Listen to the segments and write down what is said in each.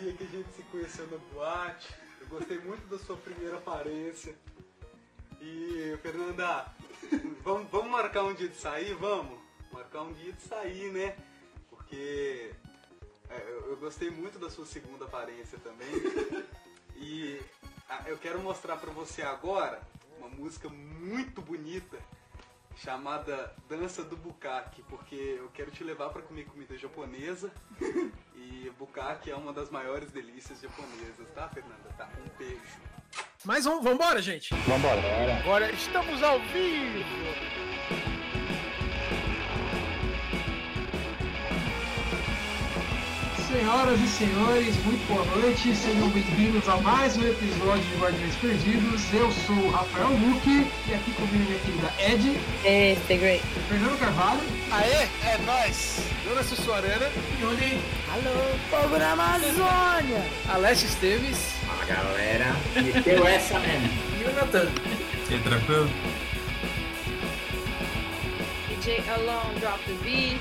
Dia que a gente se conheceu na boate. Eu gostei muito da sua primeira aparência. E, Fernanda, vamos, vamos marcar um dia de sair? Vamos? Marcar um dia de sair, né? Porque é, eu, eu gostei muito da sua segunda aparência também. E ah, eu quero mostrar pra você agora uma música muito bonita chamada Dança do Bukake, porque eu quero te levar pra comer comida japonesa e bukake é uma das maiores delícias japonesas, tá, Fernanda? Tá, um beijo. Mas vamos, vambora, gente. Vambora. Agora estamos ao vivo! Senhoras e senhores, muito boa noite, sejam bem-vindos a mais um episódio de Guardiões Perdidos. Eu sou o Rafael Luque e aqui comigo minha querida Ed, Hey, stay great. Fernando Carvalho Aê, é nóis! Jonas Sussuarana, e Oli. Alô, povo da Amazônia! Alessio Esteves Fala galera, meteu essa mesmo. e o Natan. tranquilo? DJ Alone, drop the beat.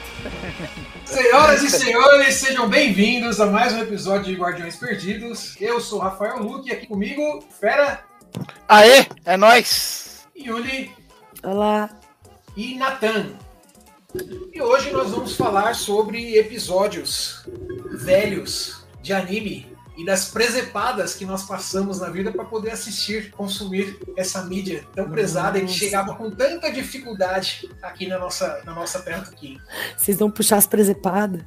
Senhoras e senhores, sejam bem-vindos a mais um episódio de Guardiões Perdidos. Eu sou o Rafael Luque e aqui comigo, Fera, Aê, é nóis! Yuli Olá. e Natan. E hoje nós vamos falar sobre episódios velhos de anime e das presepadas que nós passamos na vida para poder assistir, consumir essa mídia tão prezada e que chegava com tanta dificuldade aqui na nossa, na nossa terra aqui. Vocês vão puxar as presepadas?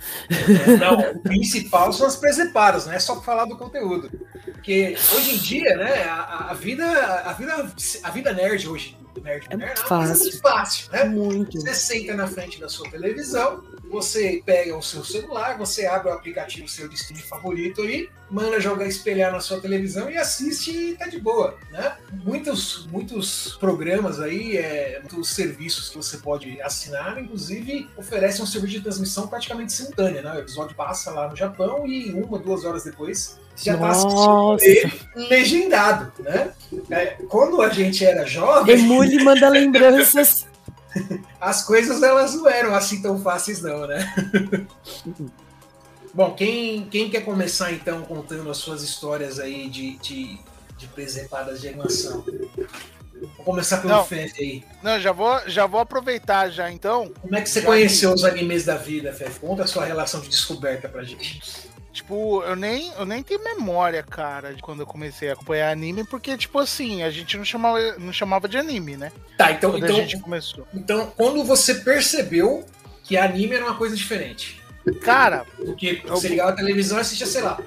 Não, o principal são as presepadas, não é só falar do conteúdo. Porque hoje em dia, né, a, a vida, a vida, a vida nerd hoje, nerd, É nerd, muito uma coisa fácil. muito fácil, né? Muito. Você senta na frente da sua televisão, você pega o seu celular, você abre o aplicativo seu de streaming favorito aí, manda jogar espelhar na sua televisão e assiste e tá de boa, né? Muitos, muitos programas aí, é, muitos serviços que você pode assinar, inclusive oferecem um serviço de transmissão praticamente simultânea, né? O episódio passa lá no Japão e uma, duas horas depois já tá assistindo ele legendado, né? É, quando a gente era jovem, Emule manda lembranças. as coisas elas não eram assim tão fáceis não, né? Bom, quem, quem quer começar então contando as suas histórias aí de, de, de presepadas de animação? Vou começar pelo Não. Fefe aí. Não, já vou, já vou aproveitar já então. Como é que você Já conheceu os animes da vida, Fefe? Conta a sua relação de descoberta pra gente. Tipo, eu nem, eu nem tenho memória, cara, de quando eu comecei a acompanhar anime, porque, tipo assim, a gente não chamava, não chamava de anime, né? Tá, então, Quando então, a gente começou. então quando você percebeu que anime era uma coisa diferente? Cara, Do que Eu- você ligava a televisão e assistia, sei lá,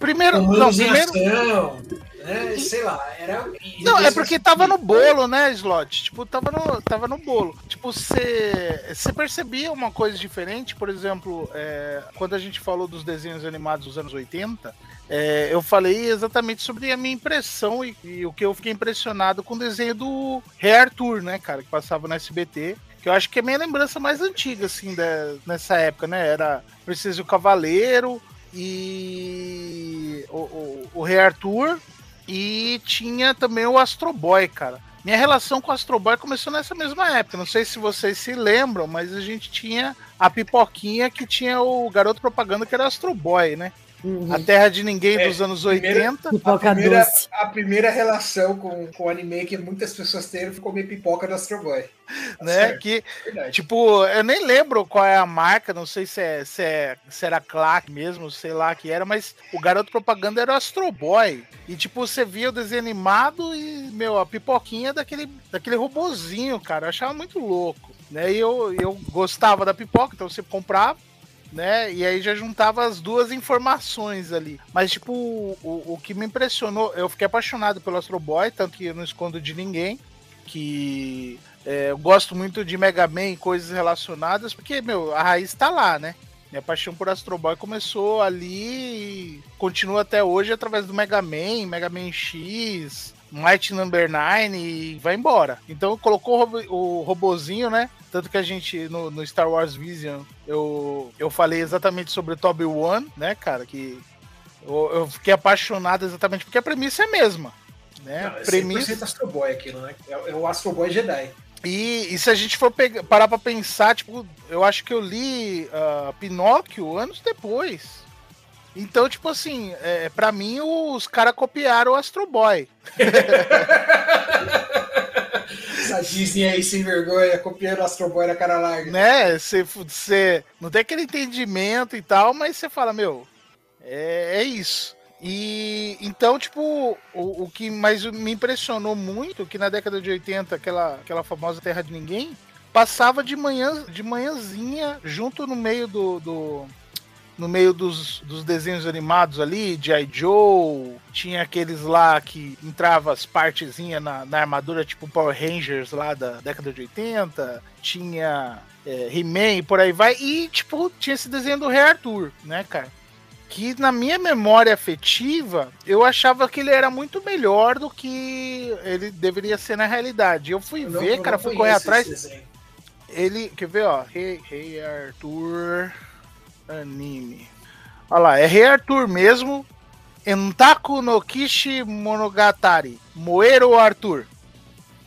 primeiro. Não, comandos em primeiro. ação, né? Sei lá, era... Não, é porque tava no bolo, né, Slot? Tipo, tava no, tava no bolo. Tipo, você percebia uma coisa diferente, por exemplo, é, quando a gente falou dos desenhos animados dos anos 80, é, eu falei exatamente sobre a minha impressão e, e o que eu fiquei impressionado com o desenho do Rei Arthur, né, cara, que passava no SBT. Que eu acho que é a minha lembrança mais antiga, assim, da- nessa época, né? Era Preciso o Cavaleiro e o, o, o Rei Arthur e tinha também o Astro Boy, cara. Minha relação com o Astro Boy começou nessa mesma época. Não sei se vocês se lembram, mas a gente tinha a pipoquinha que tinha o garoto propaganda que era Astro Boy, né? Uhum. A Terra de Ninguém É, dos anos primeiro- 80. A Pipoca primeira, a primeira relação com, com o anime que muitas pessoas têm foi comer pipoca do Astro Boy. Tá né? Que, verdade. tipo, eu nem lembro qual é a marca, não sei se, é, se, é, se era Clark mesmo, sei lá que era, mas o garoto propaganda era o Astro Boy. E, tipo, você via o desenho animado e, meu, a pipoquinha daquele, daquele robozinho, cara. Eu achava muito louco. Né? E eu, eu gostava da pipoca, então você comprava. Né? E aí já juntava as duas informações ali. Mas, tipo, o, o que me impressionou, eu fiquei apaixonado pelo Astro Boy, tanto que eu não escondo de ninguém. Que é, eu gosto muito de Mega Man e coisas relacionadas, porque, meu, a raiz tá lá, né? Minha paixão por Astro Boy começou ali e continua até hoje através do Mega Man, Mega Man X, Might Number 9 e vai embora. Então colocou o, robo- o robozinho, né? Tanto que a gente, no, no Star Wars Vision, eu, eu falei exatamente sobre o Toby One, né, cara? Que eu, eu fiquei apaixonado exatamente porque a premissa é a mesma. Né? Não, é premissa 100% Astro Boy aquilo, né? É, é o Astro Boy Jedi. e, e se a gente for pegar, parar pra pensar, tipo, eu acho que eu li ah, Pinóquio anos depois. Então, tipo assim, é, para mim os caras copiaram o Astro Boy. Essa Disney aí sem vergonha, copiando o Astro Boy na cara larga. Né? Você, você não tem aquele entendimento e tal, mas você fala, meu, é, é isso. E então, tipo, o, o que mais me impressionou muito, que na década de 80, aquela, aquela famosa Terra de Ninguém, passava de manhã, de manhãzinha, junto no meio do. do no meio dos, dos desenhos animados ali, de I. Joe, tinha aqueles lá que entrava as partezinhas na, na armadura, tipo Power Rangers lá da década de 80, tinha é, He-Man e por aí vai, e tipo, tinha esse desenho do Rei Arthur, né, cara? que na minha memória afetiva, eu achava que ele era muito melhor do que ele deveria ser na realidade. Eu fui Eu ver, cara, não fui correr atrás. Ele, quer ver, ó? Rei, Rei Arthur anime. Olha lá, é Rei Arthur mesmo. Entaku no Kishi Monogatari. Moero Arthur.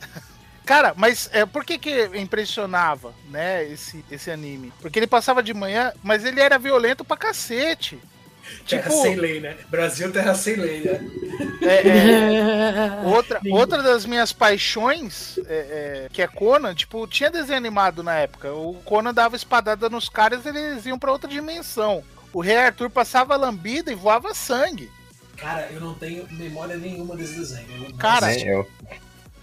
Cara, mas é, por que que impressionava, né, esse, esse anime? Porque ele passava de manhã, mas ele era violento pra cacete. Terra Tipo, sem lei, né? Brasil, terra sem lei, né? é, é, Outra, outra das minhas paixões, é, é, que é Conan, tipo, tinha desenho animado na época. O Conan dava espadada nos caras eles iam pra outra dimensão. O Rei Arthur passava lambida e voava sangue. Cara, eu não tenho memória nenhuma desse desenho. Cara, eu.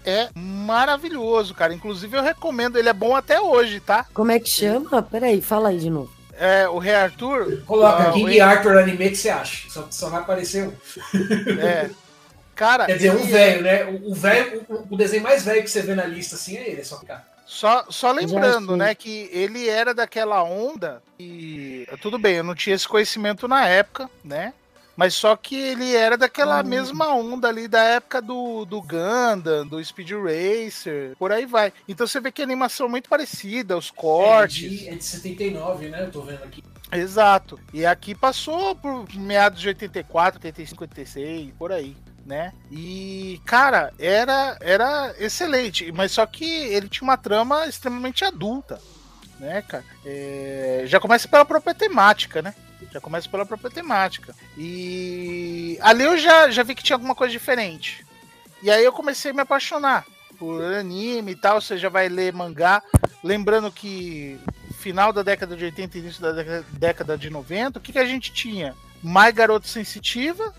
É maravilhoso, cara. Inclusive eu recomendo, ele é bom até hoje, tá? Como é que chama? Peraí, fala aí de novo. É, o Rei Arthur. Coloca ah, King o- Arthur anime que você acha. Só, só vai aparecer um. É. Cara, Quer dizer, um velho, né? O, o velho, o, o desenho mais velho que você vê na lista assim é ele, é só ficar. Só, só lembrando, né, que ele era daquela onda e tudo bem, eu não tinha esse conhecimento na época, né? Mas só que ele era daquela Hum. mesma onda ali da época do, do Gundam, do Speed Racer, por aí vai. Então você vê que a animação é muito parecida, os É cortes. de, é de 79, né? Eu tô vendo aqui. Exato. E aqui passou por meados de 84, 85, 86, por aí, né? E, cara, era, era excelente. Mas só que ele tinha uma trama extremamente adulta, né, cara? É, já começa pela própria temática, né? Já começa pela própria temática. E ali eu já, já vi que tinha alguma coisa diferente. E aí eu comecei a me apaixonar por anime e tal. Você já vai ler mangá. Lembrando que final da década de 80 e início da década- de 90, o que, que a gente tinha? Mais Garoto Sensitiva,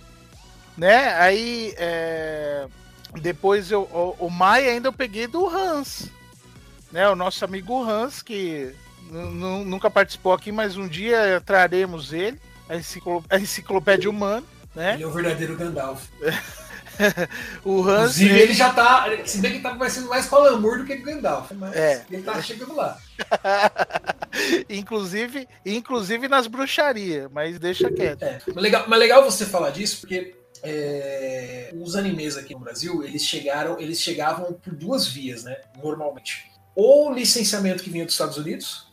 né? Aí é, depois eu, o, o Mai ainda eu peguei do Hans, né? O nosso amigo Hans, que nunca participou aqui, mas um dia traremos ele, a, a enciclopédia humana, né? Ele é o verdadeiro Gandalf. O Hans. Inclusive, ele já tá. Se bem que tá parecendo mais com o Alamur do que com o Gandalf. Mas É. ele tá chegando lá. inclusive, inclusive nas bruxarias, mas deixa quieto. É, mas legal, mas legal você falar disso, porque é, os animes aqui no Brasil, eles chegaram, eles chegavam por duas vias, né? Normalmente. Ou licenciamento que vinha dos Estados Unidos,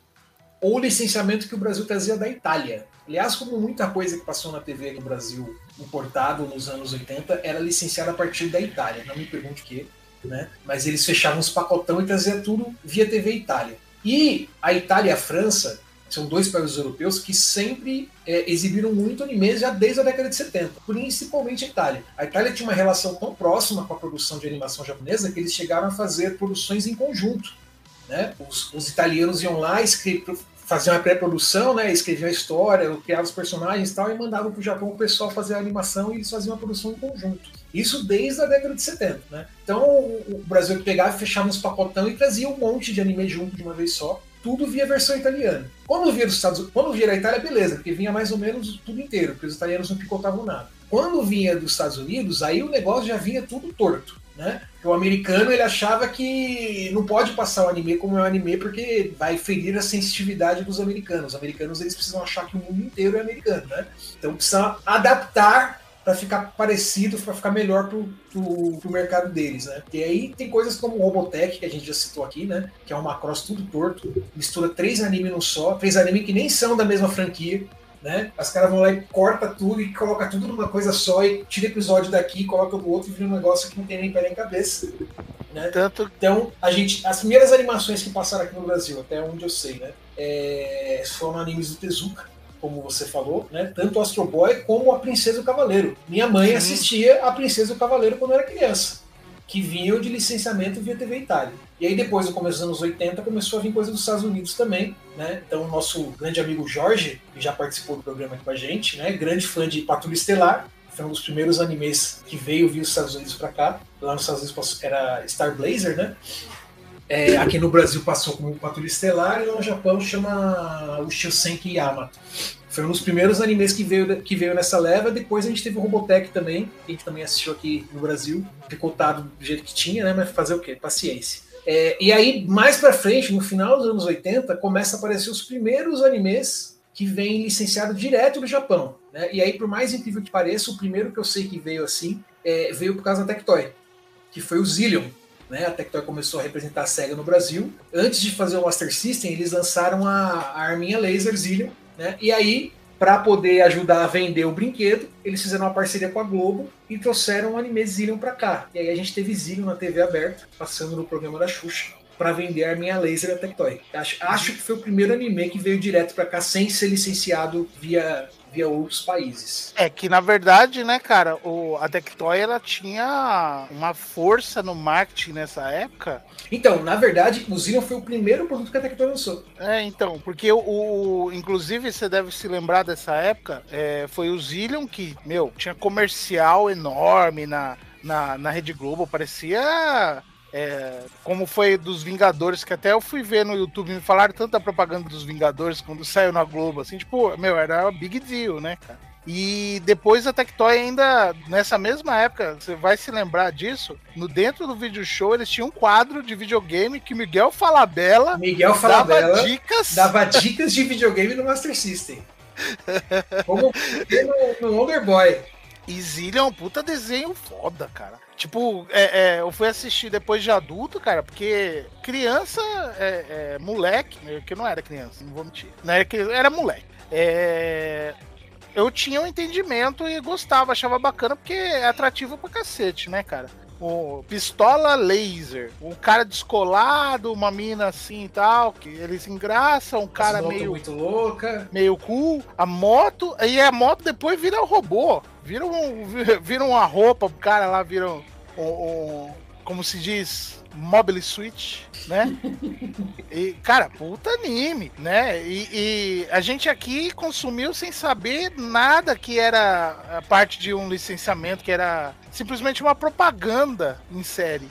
ou licenciamento que o Brasil trazia da Itália. Aliás, como muita coisa que passou na TV no Brasil, importado nos anos 80, era licenciada a partir da Itália. Não me pergunte o que, né? Mas eles fechavam os pacotão e traziam tudo via TV Itália. E a Itália e a França são dois países europeus que sempre é, exibiram muito animes já desde a década de 70, principalmente a Itália. A Itália tinha uma relação tão próxima com a produção de animação japonesa que eles chegaram a fazer produções em conjunto. Né? Os, os italianos iam lá, escre- faziam a pré-produção, né? escreviam a história, criavam os personagens e tal, e mandavam para o Japão o pessoal fazer a animação e eles faziam a produção em conjunto. Isso desde a década de 70. Né? Então o, Brasil pegava, fechava uns pacotão e trazia um monte de anime junto de uma vez só tudo via versão italiana. Quando via dos Estados quando via da Itália, beleza, porque vinha mais ou menos tudo inteiro, porque os italianos não picotavam nada. Quando vinha dos Estados Unidos, aí o negócio já vinha tudo torto, né? O americano ele achava que não pode passar o anime como é um anime porque vai ferir a sensitividade dos americanos. Os americanos eles precisam achar que o mundo inteiro é americano, né? Então precisa adaptar para ficar parecido, para ficar melhor pro, pro, pro mercado deles, né? E aí tem coisas como o Robotech, que a gente já citou aqui, né? Que é uma cross tudo torto, mistura três animes num só, três animes que nem são da mesma franquia, né? Os caras vão lá e corta tudo e coloca tudo numa coisa só e tira episódio daqui, coloca do outro e vira um negócio que não tem nem pé nem cabeça. Né? Tanto Então, a gente, as primeiras animações que passaram aqui no Brasil, até onde eu sei, né? É, foram animes do Tezuka, como você falou, né? Tanto o Astro Boy como a Princesa e o Cavaleiro. Minha mãe Sim. assistia a Princesa e o Cavaleiro quando eu era criança, que vinham de licenciamento via TV Itália. E aí depois, no começo dos anos 80, começou a vir coisa dos Estados Unidos também, né? Então o nosso grande amigo Jorge, que já participou do programa aqui com a gente, né? Grande fã de Patrulha Estelar, foi um dos primeiros animes que veio vir os Estados Unidos para cá. Lá nos Estados Unidos era Star Blazer, né? É, aqui no Brasil passou como Patrulha Estelar e lá no Japão chama o Shusenki Yamato. Foi um dos primeiros animes que veio, que veio nessa leva. Depois a gente teve o Robotech também, que a gente também assistiu aqui no Brasil, picotado do jeito que tinha, né? Mas fazer o quê? Paciência. É, e aí, mais pra frente, no final dos anos 80, começa a aparecer os primeiros animes que vêm licenciados direto do Japão. Né? E aí, por mais incrível que pareça, o primeiro que eu sei que veio assim é, veio por causa da Tectoy, que foi o Zillion. Né? A Tectoy começou a representar a SEGA no Brasil. Antes de fazer o Master System, eles lançaram a, a arminha laser Zillion. Né? E aí, para poder ajudar a vender o brinquedo, eles fizeram uma parceria com a Globo e trouxeram o anime Zillion para cá. E aí a gente teve Zillion na TV aberta, passando no programa da Xuxa, para vender a arminha laser da Tectoy. Acho, acho que foi o primeiro anime que veio direto para cá sem ser licenciado via, via outros países. É que na verdade, né, cara, o, a Tectoy ela tinha uma força no marketing nessa época. Então, na verdade, o Zillion foi o primeiro produto que a Tectoy lançou. É, então, porque o, o- inclusive você deve se lembrar dessa época, é, foi o Zillion que, meu, tinha comercial enorme na, na, na Rede Globo, parecia é, como foi dos Vingadores, que até eu fui ver no YouTube, me falaram tanto da propaganda dos Vingadores quando saiu na Globo, assim, tipo, meu, era um big deal, né, cara? E depois a Tectoy ainda, nessa mesma época, você vai se lembrar disso, no dentro do vídeo show eles tinham um quadro de videogame que Miguel Falabella Miguel dava Falabella dicas dava dicas de videogame no Master System. Como no, no Wonder Boy. E Zillion é um puta desenho foda, cara. Tipo, é, é, eu fui assistir depois de adulto, cara, porque criança, é, é, moleque, né, que não era criança, não vou mentir. Não era, criança, era moleque. É, eu tinha um entendimento e gostava, achava bacana, porque é atrativo pra cacete, né, cara? O pistola laser, um cara descolado, uma mina assim e tal, que eles engraçam, um cara meio muito louca. meio cool. A moto, e a moto depois vira o robô. Vira, um, vira uma roupa pro cara lá, vira um, um- um- como se diz, mobile switch, né? E, cara, puta anime, né? E, e a gente aqui consumiu sem saber nada que era a parte de um licenciamento, que era simplesmente uma propaganda em série.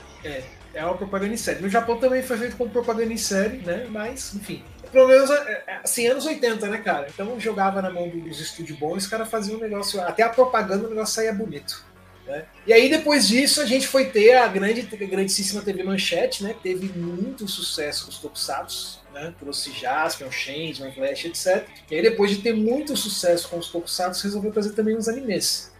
É uma propaganda em série. No Japão também foi feito como propaganda em série, né? Mas, enfim. Pelo menos, é, é, assim, anos 80, né, cara? Então jogava na mão dos estúdios bons os caras faziam um negócio. Até a propaganda o negócio saía bonito. Né? E aí, depois disso, a gente foi ter a grande, a grandíssima TV Manchete, né? Teve muito sucesso com os Tokusatsu, né? Trouxe Jaspion, Changeman, Flash, etc. E aí, depois de ter muito sucesso com os Tokusatsu, resolveu trazer também os animes.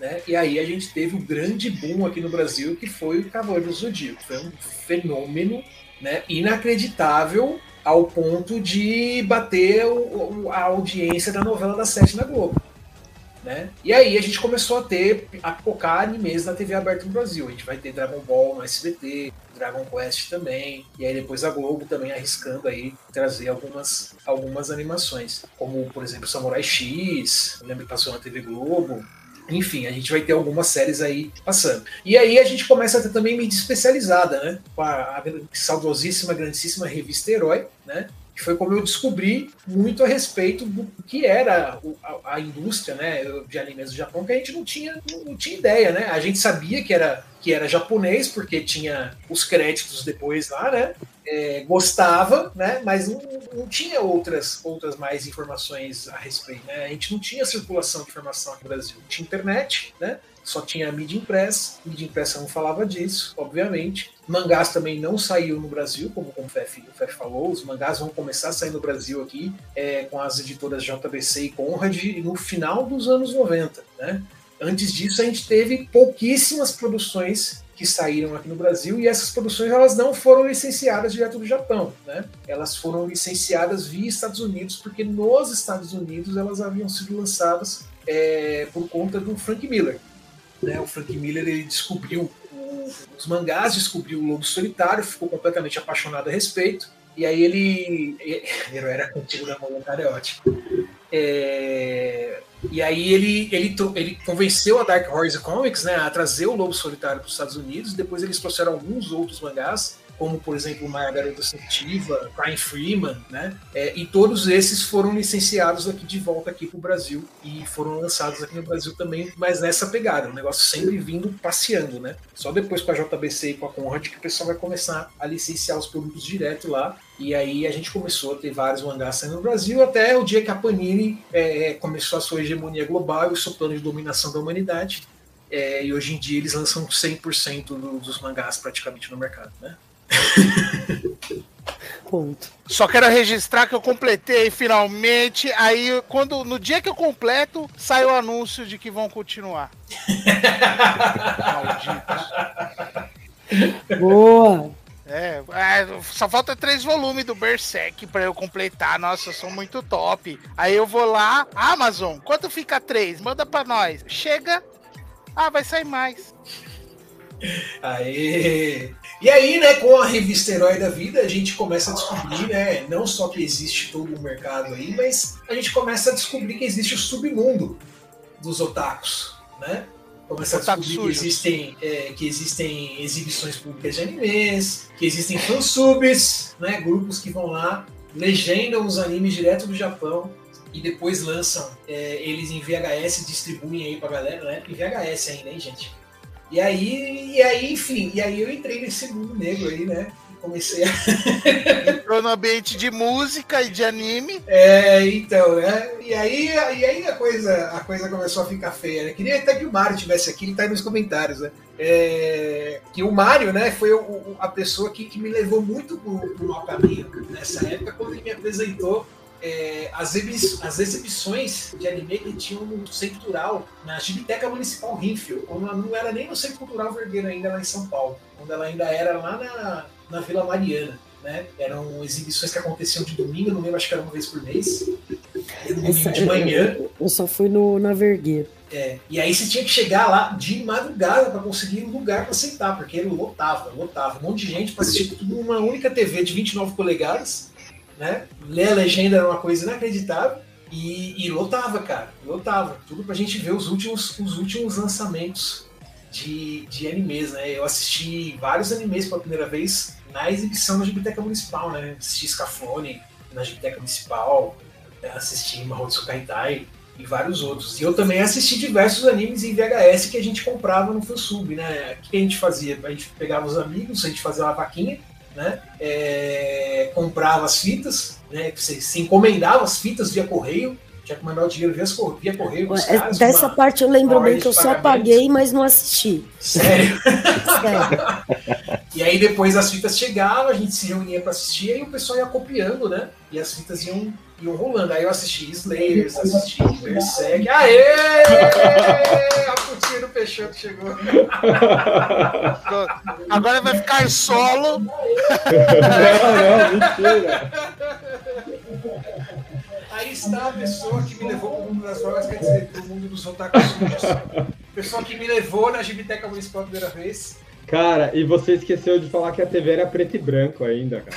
Né? E aí a gente teve o grande boom aqui no Brasil, que foi o Cavaleiro do Zodíaco. Foi um fenômeno né, inacreditável ao ponto de bater o- o- a audiência da novela das sete na Globo. Né? E aí a gente começou a ter, a focar animes na TV aberta no Brasil. A gente vai ter Dragon Ball no SBT, Dragon Quest também, e aí depois a Globo também arriscando aí trazer algumas, algumas animações, como por exemplo Samurai X, eu lembro que passou na TV Globo, enfim, a gente vai ter algumas séries aí passando. E aí a gente começa a ter também mídia especializada, né? Com a, a saudosíssima, grandíssima revista Herói, né? Que foi como eu descobri muito a respeito do que era a, a indústria né, de animes do Japão, que a gente não tinha, não tinha ideia, né? A gente sabia que era, que era japonês, porque tinha os créditos depois lá, né? É, gostava, né? Mas não, não tinha outras, outras mais informações a respeito, né? A gente não tinha circulação de informação aqui no Brasil. Não tinha internet, né? Só tinha mídia impressa. Mídia impressa não falava disso, obviamente. Mangás também não saiu no Brasil, como o Fef, o Fef falou. Os mangás vão começar a sair no Brasil aqui é, com as editoras JBC e Conrad no final dos anos 90, né? Antes disso, a gente teve pouquíssimas produções que saíram aqui no Brasil e essas produções elas não foram licenciadas direto do Japão, né? Elas foram licenciadas via Estados Unidos porque nos Estados Unidos elas haviam sido lançadas é, por conta do Frank Miller. Né? O Frank Miller ele descobriu os mangás, descobriu o Lobo Solitário, ficou completamente apaixonado a respeito. E aí ele. Ele era contigo da é ótimo. É, E aí ele, ele, ele convenceu a Dark Horse Comics né, a trazer o Lobo Solitário para os Estados Unidos. Depois eles trouxeram alguns outros mangás, como por exemplo Uma Garota Sensitiva, Crying Freeman, né? É, e todos esses foram licenciados aqui de volta aqui para o Brasil e foram lançados aqui no Brasil também, mas nessa pegada, o negócio sempre vindo passeando, né? Só depois com a JBC e com a Conrad que o pessoal vai começar a licenciar os produtos direto lá. E aí a gente começou a ter vários mangás saindo no Brasil, até o dia que a Panini é, começou a sua hegemonia global e o seu plano de dominação da humanidade. É, e hoje em dia eles lançam 100% do- dos mangás praticamente no mercado, né? Ponto. Só quero registrar que eu completei finalmente. Aí, quando no dia que eu completo, sai o anúncio de que vão continuar. Malditos. Boa. É, é, só falta três volumes do Berserk pra eu completar. Nossa, eu sou muito top. Aí eu vou lá, Amazon, quanto fica três? Manda pra nós. Chega. Ah, vai sair mais. Aê! E aí, né, com a revista Herói da Vida, a gente começa a descobrir, né, não só que existe todo um mercado aí, mas a gente começa a descobrir que existe o submundo dos otakus, né? Começa a descobrir que existem, é, que existem exibições públicas de animes, que existem fansubs, né, grupos que vão lá, legendam os animes direto do Japão e depois lançam é, eles em VHS e distribuem aí pra galera, né? Em VHS ainda, hein, gente? E aí, e aí, enfim, e aí eu entrei nesse mundo negro aí, né? Comecei a. Entrou no ambiente de música e de anime. É, então, né? E aí, e aí a, coisa, a coisa começou a ficar feia, né? Queria até que o Mário tivesse aqui, ele tá aí nos comentários, né? É, que o Mário, né, foi o- o- a pessoa que, que me levou muito pro, pro mau caminho nessa época, quando ele me apresentou é, as, as exibições de anime que tinham no Centro Cultural, na Gibiteca Municipal Rinfield, quando ela não era nem no Centro Cultural Vergueiro ainda lá em São Paulo, quando ela ainda era lá na, na Vila Mariana. Né? Eram exibições que aconteciam de domingo, não lembro, acho que era uma vez por mês. Era no domingo Essa- de manhã. Eu só fui no, na Vergueiro. É, e aí você tinha que chegar lá de madrugada para conseguir um lugar para sentar, porque ele lotava, lotava. Um monte de gente para assistir tudo numa única TV de 29 polegadas, né? Ler a legenda era uma coisa inacreditável. E, e lotava, cara, lotava. Tudo pra gente ver os últimos, os últimos lançamentos de, de animes, né? Eu assisti vários animes pela primeira vez na exibição na Biblioteca Municipal, né? Assisti Scafone na Biblioteca Municipal, assisti Mahotsu Kaitai e vários outros. E eu também assisti diversos animes em VHS que a gente comprava no Fansub, né? O que a gente fazia? A gente pegava os amigos, a gente fazia uma vaquinha, né? É, comprava as fitas, né? Você, você encomendava as fitas via correio, tinha que mandar o dinheiro via, via correio. pros É, caras, Dessa uma- parte eu lembro bem que eu só paguei, mas não assisti. Sério. Sério. E aí depois as fitas chegavam, a gente se reunia pra assistir e o pessoal ia copiando, né? E as fitas iam, iam rolando. Aí eu assisti Slayers, assisti Berserk. Aê! A putinha do Peixoto chegou. Agora vai ficar solo. Não, não, mentira. Aí está a pessoa que me levou pro mundo das drogas, quer dizer, pro mundo dos otakus sujos. Pessoa que me levou na Gibiteca Municipal a primeira vez. Cara, e você esqueceu de falar que a TV era preto e branco ainda, cara.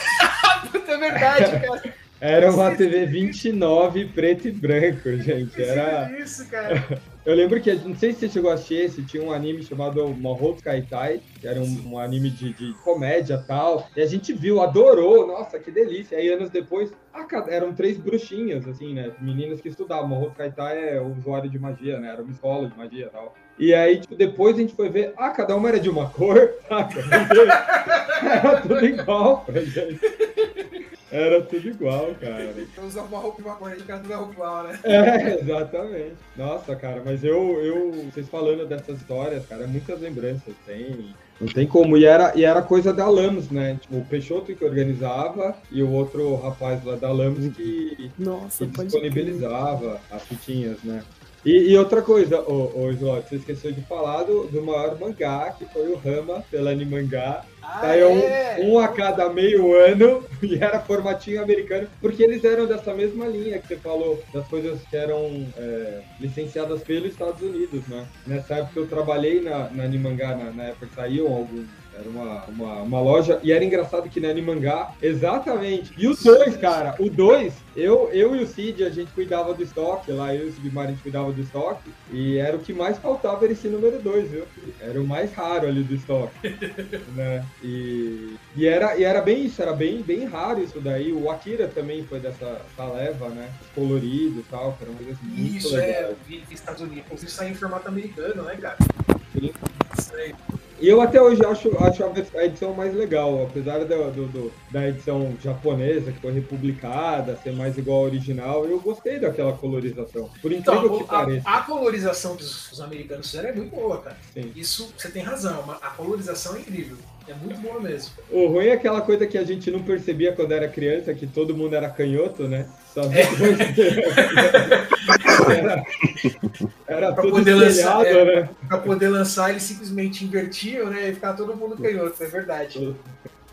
Puta, é verdade, cara. Era uma TV 29 preto e branco, gente. Era. Isso, cara. Eu lembro que, não sei se você chegou a assistir esse, tinha um anime chamado Mahou Kaitai, que era um, um anime de, de comédia e tal. E a gente viu, adorou, nossa, que delícia. Aí anos depois, cada- eram três bruxinhas, assim, né? Meninas que estudavam. Mahou Kaitai é usuário de magia, né? Era uma escola de magia e tal. E aí, tipo, depois a gente foi ver, ah, cada uma era de uma cor, saca? Era tudo igual pra gente. Era tudo igual, cara. Eu usava uma roupa e uma cor, cara tudo é roupa igual, né? É, exatamente. Nossa, cara, mas eu, eu, vocês falando dessas histórias, cara, muitas lembranças tem. Não tem como. E era, e era coisa da Lamos, né? Tipo, o Peixoto que organizava e o outro rapaz lá da Lamos que, Nossa, que disponibilizava as fitinhas, né? E, e outra coisa, ô, ô Slot, você esqueceu de falar do, do maior mangá, que foi o Rama, pela Animangá. Ah, Saiu é? um, um a cada meio ano e era formatinho americano, porque eles eram dessa mesma linha que você falou, das coisas que eram é, licenciadas pelos Estados Unidos, né? Nessa época eu trabalhei na, na Animangá, na, na época que saíam alguns Era uma, uma, uma loja. E era engraçado que na Animangá, exatamente. E o 2, cara, o 2, eu, eu e o Cid, a gente cuidava do estoque lá, eu e o Cid a gente cuidava do estoque. E era o que mais faltava era esse número 2, viu? Era o mais raro ali do estoque. né? E, e, era, e era bem isso, era bem, bem raro isso daí. O Akira também foi dessa, dessa leva, né? Colorido e tal, que era uma coisa muito Isso legal. é, eu vi Estados Unidos. Inclusive saiu em formato americano, né, cara? Sim. Isso aí. E eu até hoje acho, acho a edição mais legal, apesar do, do- do- da edição japonesa, que foi republicada, ser mais igual ao original, eu gostei daquela colorização. Por incrível Então, que a, pareça. a colorização que os, os americanos fizeram é muito boa, cara. Sim. Isso você tem razão, mas a colorização é incrível. É muito boa mesmo. O ruim é aquela coisa que a gente não percebia quando era criança, que todo mundo era canhoto, né? Só É. depois era, era Pra tudo poder lançar, é. né? Pra poder lançar, eles simplesmente invertiam, né? E ficava todo mundo canhoto, é verdade.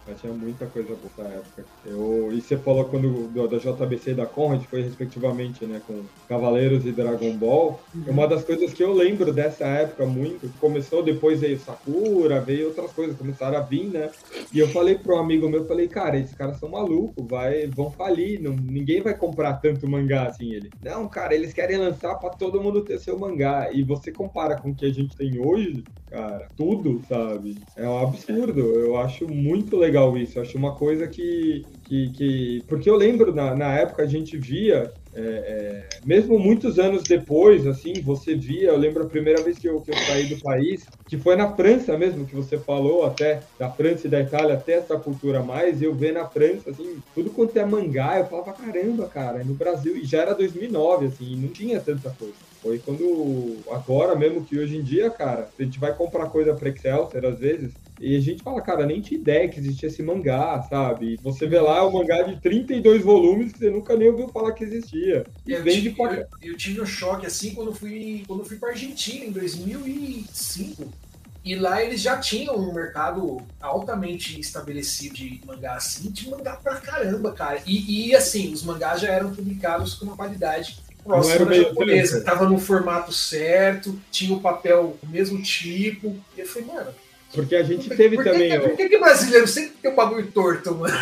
Mas tinha muita coisa boa nessa época. Eu, e você falou quando do- da JBC e da Conrad, foi respectivamente, né, com Cavaleiros e Dragon Ball. É Uma das coisas que eu lembro dessa época muito, que começou depois veio Sakura, veio outras coisas, começaram a vir, né? E eu falei um amigo meu, eu falei, cara, esses caras são malucos, vai, vão falir, não, ninguém vai comprar tanto mangá assim. Ele, não, cara, eles querem lançar para todo mundo ter seu mangá. E você compara com o que a gente tem hoje, cara, tudo, sabe? É um absurdo. Eu acho muito legal isso. Eu acho uma coisa que. que, que... Porque eu lembro na, na época a gente via. é, é, mesmo muitos anos depois, assim, você via, eu lembro a primeira vez que eu, que eu saí do país, que foi na França mesmo, que você falou até, da França e da Itália, até essa cultura mais, eu ver na França, assim, tudo quanto é mangá, eu falava, caramba, cara, no Brasil, e já era 2009, assim, não tinha tanta coisa. Foi quando, agora mesmo que hoje em dia, cara, a gente vai comprar coisa pra Excelsior às vezes, e a gente fala, cara, nem tinha ideia que existia esse mangá, sabe? E você vê lá, é um mangá de 32 volumes que você nunca nem ouviu falar que existia. E Eu vende tive, eu, eu tive um choque assim quando fui, quando fui pra Argentina em 2005. E lá eles já tinham um mercado altamente estabelecido de mangá assim, de mangá pra caramba, cara. E, e, assim, os mangás já eram publicados com uma qualidade Da meio japonesa. Tava no formato certo, tinha o papel do mesmo tipo. E eu falei, mano, Porque a gente teve por que, também, que, ó, por que, que brasileiro sempre tem um bagulho torto, mano?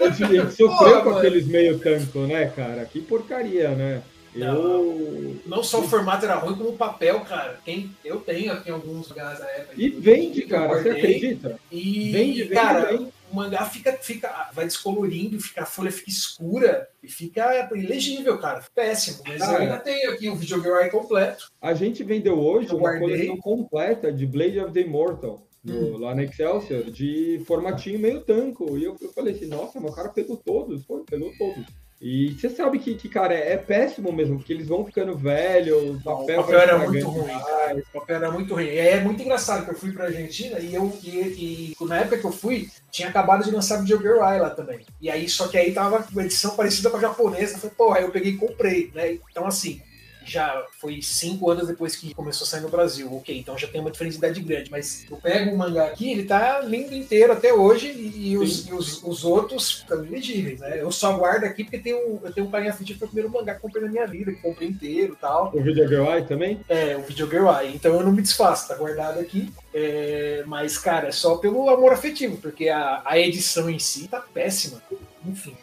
a gente, a gente sofreu Pô, com mano. aqueles meio tanto, né, cara? Que porcaria, né? Eu... Não só o formato era ruim, como o papel, cara. Tem, eu tenho aqui alguns mangás da época. E vende, cara, você acredita? E, Vende, vende cara, bem. O mangá fica, fica, vai descolorindo, fica, a folha fica escura e fica ilegível, cara. Péssimo. Mas eu ainda tenho aqui o videogame completo. A gente vendeu hoje Eu uma guardei. coleção completa de Blade of the Immortal. no- lá na Excelsior, de formatinho meio tanco. E eu, eu falei assim, nossa, meu cara pegou todos, foi, pegou todos. E você sabe que, que, cara, é, é péssimo mesmo, porque eles vão ficando velhos, o papel, o papel era muito ruim, cara. O papel era muito ruim. E aí é muito engraçado que eu fui pra Argentina e eu e, e na época que eu fui, tinha acabado de lançar Videogame lá também. E aí, só que aí tava uma edição parecida com a japonesa. Eu falei, pô, aí eu peguei e comprei, né? Então, assim, já foi cinco anos depois que começou a sair no Brasil. Ok, então já tem uma diferença de idade grande. Mas eu pego o mangá aqui, ele tá lindo inteiro até hoje e, e os, e os, os outros ficam ilegíveis, né? Eu só guardo aqui porque tem um, eu tenho um carinho afetivo foi o primeiro mangá que comprei na minha vida, que comprei inteiro e tal. O Videogame também? É, o Videogame Eye. Então eu não me desfaço, tá guardado aqui. É, mas, cara, é só pelo amor afetivo, porque a, a edição em si tá péssima. Enfim.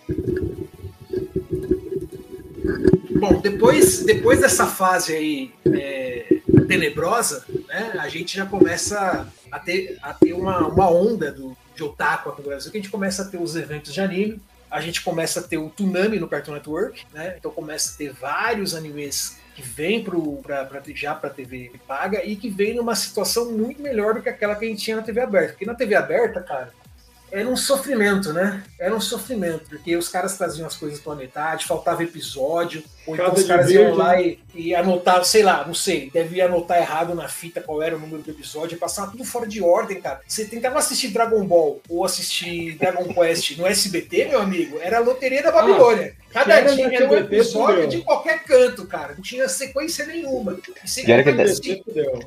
Bom, depois, depois dessa fase aí é, tenebrosa, né, a gente já começa a ter, a ter uma, uma onda do, de otaku aqui no Brasil, que a gente começa a ter os eventos de anime, a gente começa a ter o Tsunami no Cartoon Network, né? Então começa a ter vários animes que vêm já para TV paga e que vem numa situação muito melhor do que aquela que a gente tinha na TV aberta. Porque na TV aberta, cara, era um sofrimento, né? Era um sofrimento, porque os caras traziam as coisas pela metade, faltava episódio, ou então Casa os caras iam lá e, e anotavam, sei lá, não sei, devia anotar errado na fita qual era o número do episódio, passava tudo fora de ordem, cara. Você tentava assistir Dragon Ball ou assistir Dragon Quest no SBT, meu amigo, era a loteria da Babilônia. Cada era no dia era um episódio de qualquer canto, cara. Não tinha sequência nenhuma. Que.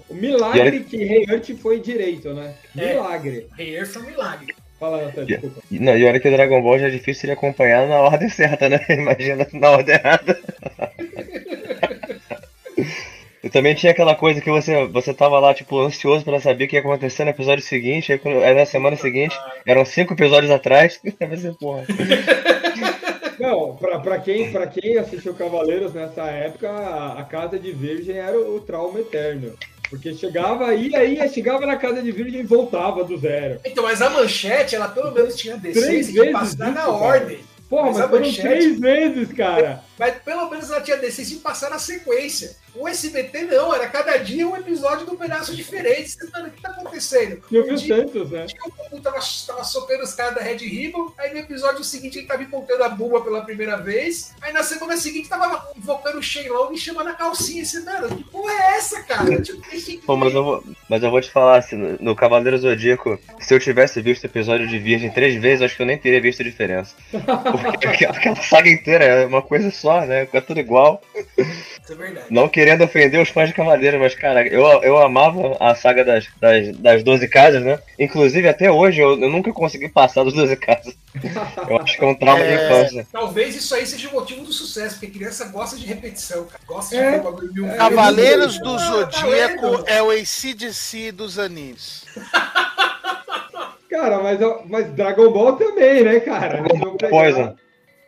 O milagre que Rei Earth foi direito, né? É. Milagre. Rei Earth foi um milagre. Fala, Natan, desculpa. E- Não, e olha que o Dragon Ball já é difícil de acompanhar na ordem certa, né? Imagina na ordem errada. E também tinha aquela coisa que você, você tava lá, tipo, ansioso pra saber o que ia acontecer no episódio seguinte, aí, na semana seguinte, eram cinco episódios atrás. Aí você, porra. Não, pra, pra, quem, pra quem assistiu Cavaleiros nessa época, a, a Casa de Virgem era o, o trauma eterno. Porque chegava, ia, ia, chegava na Casa de Virgem e voltava do zero. Então, mas a manchete, ela pelo menos tinha Três decência de vezes passar na cara. ordem. Porra, Mas mas, foram manchete- três vezes, cara. Mas pelo menos ela tinha decência de passar na sequência. O SBT não, era cada dia um episódio de um pedaço diferente. Você, Mano, o que tá acontecendo? Eu Um vi dia, tantos, né? um dia o Goku tava, tava os caras da Red Ribbon, aí no episódio seguinte ele tava invocando a Bulma pela primeira vez, aí na semana seguinte tava invocando o Shenlong e chamando a calcinha. Você, mano, que porra é essa, cara? Tipo, Pô, mas eu vou, mas eu vou te falar, assim, no- no Cavaleiro Zodíaco, se eu tivesse visto o episódio de Virgem três vezes, acho que eu nem teria visto a diferença. Porque aquela saga inteira é uma coisa só, né? É tudo igual. Isso é verdade. Não querendo ofender os fãs de Cavaleiro, mas, cara, eu, eu amava a saga das, das, das 12 casas, né? Inclusive, até hoje, eu, eu nunca consegui passar das 12 casas. Eu acho que é um trauma de É. infância. Talvez isso aí seja o motivo do sucesso, porque criança gosta de repetição, cara. Gosta de É. bagulho vezes. Cavaleiros do Ah, tá Zodíaco é o ACDC dos animes. Cara, mas, mas Dragon Ball também, né, cara? Poison.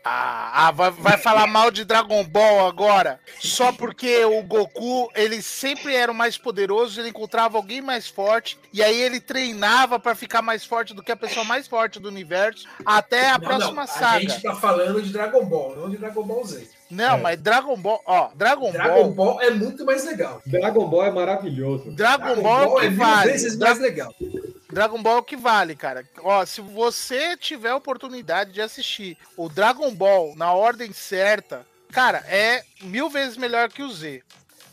Ah, ah, vai, vai falar mal de Dragon Ball agora? Só porque o Goku, ele sempre era o mais poderoso, ele encontrava alguém mais forte, e aí ele treinava pra ficar mais forte do que a pessoa mais forte do universo, até a Não, próxima não, A saga. gente tá falando de Dragon Ball, não de Dragon Ball Z. Não, mas Dragon Ball, ó, Dragon, Dragon Ball, Ball é muito mais legal. Dragon Ball é maravilhoso. Dragon, Dragon Ball, Ball é é que mil vale. vezes Dra- mais legal. Dragon Ball é o que vale, cara. Ó, se você tiver a oportunidade de assistir o Dragon Ball na ordem certa, cara, é mil vezes melhor que o Z.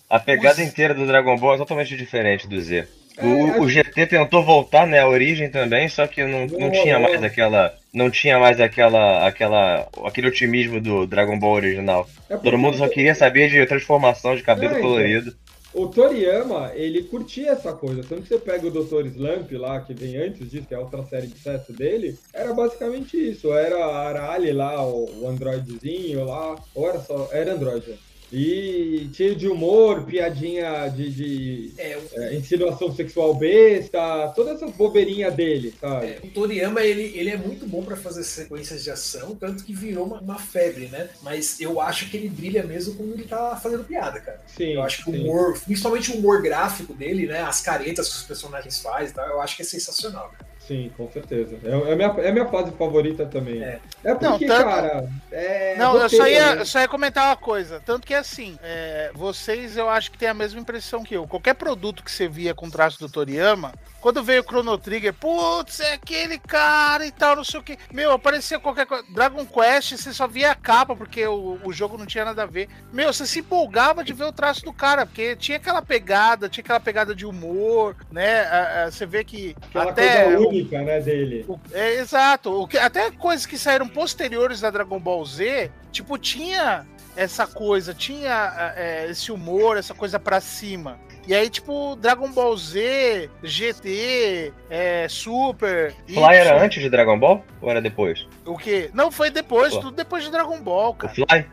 A pegada Os- inteira do Dragon Ball é totalmente diferente do Z. É, O, acho- o GT tentou voltar, né, a origem também, só que não, não Não tinha mais aquela. Não tinha mais aquela. aquela. aquele otimismo do Dragon Ball original. É porque Todo mundo só queria saber de transformação de cabelo É, então. colorido. O Toriyama, ele curtia essa coisa. Tanto que você pega o Dr. Slump lá, que vem antes disso, que é a outra série de sucesso dele, era basicamente isso. Era a Arale lá, o, o androidezinho lá, ou era só. Era android. E cheio de humor, piadinha de, de É, o, é, insinuação sexual besta, toda essa bobeirinha dele, sabe? é, o Toriyama ele, ele é muito bom pra fazer sequências de ação, tanto que virou uma, uma febre, né? Mas eu acho que ele brilha mesmo quando ele tá fazendo piada, cara. Sim. Eu acho que o sim. humor, principalmente o humor gráfico dele, né? As caretas que os personagens fazem e tal, eu acho que é sensacional. Cara. Sim, com certeza. É, é a minha, é minha fase favorita também. É. É, porque, Não, tanto- cara. É Não, eu só, ia, né? eu só ia comentar uma coisa. Tanto que assim, é, vocês eu acho que têm a mesma impressão que eu. Qualquer produto que você via com traço do Toriyama, quando veio o Chrono Trigger, putz, é aquele cara e tal, não sei o que. Meu, aparecia qualquer coisa. Dragon Quest, você só via a capa, porque o, o jogo não tinha nada a ver. Meu, você se empolgava de ver o traço do cara, porque tinha aquela pegada, tinha aquela pegada de humor, né? A- a- Você vê que Aquela até. coisa o- única, né, dele. o- É, exato. O que, até coisas que saíram posteriores da Dragon Ball Z, tipo, tinha essa coisa, tinha é, esse humor, essa coisa pra cima. E aí, tipo, Dragon Ball Z, GT, é, Super. Fly era antes de Dragon Ball? Ou era depois? O quê? Não, foi depois, Pô. tudo depois de Dragon Ball, O cara. Fly?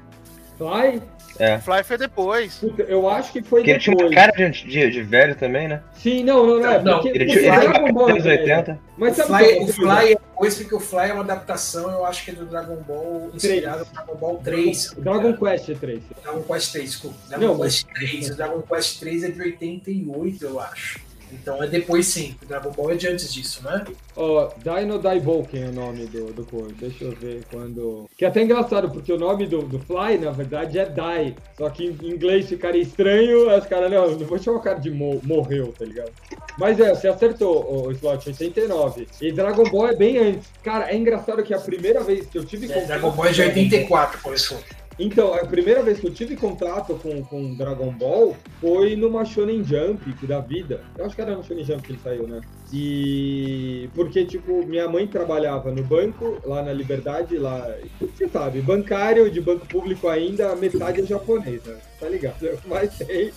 Fly, Fly foi depois. puta, eu acho que foi Porque ele tinha uma depois. cara de, de, de velho também, né? Sim, não, não, não. é Não, porque, Ele porque tinha Ball cara é anos velho. 80. Mas O Fly, o é Fly é depois, porque o Fly é uma adaptação, eu acho que é do Dragon Ball, inspirado no Dragon Ball 3. Dragon Quest 3. Dragon Quest 3, desculpa. Dragon Não, Quest 3. O Dragon Quest 3 é de 88, eu acho. Então é depois sim. O Dragon Ball é de antes disso, né? Ó, Dino Daiboken é o nome do, do coisa. Deixa eu ver quando. Que é até engraçado, porque o nome do, do Fly, na verdade, é Dai. Só que em inglês ficaria estranho, aí os caras, não, não vou chamar o cara de mo- morreu, tá ligado? Mas é, você acertou, o Slot 89. E Dragon Ball é bem antes. Cara, é engraçado que a primeira vez que eu tive É, Dragon Ball é de 84, começou. Então, a primeira vez que eu tive contato com, com Dragon Ball foi numa Shonen Jump da vida. Eu acho que era no Shonen Jump que ele saiu, né? E porque, tipo, minha mãe trabalhava no banco, lá na Liberdade, lá. Você sabe, bancário de banco público ainda, metade é japonês, né? Tá ligado? Mas tem.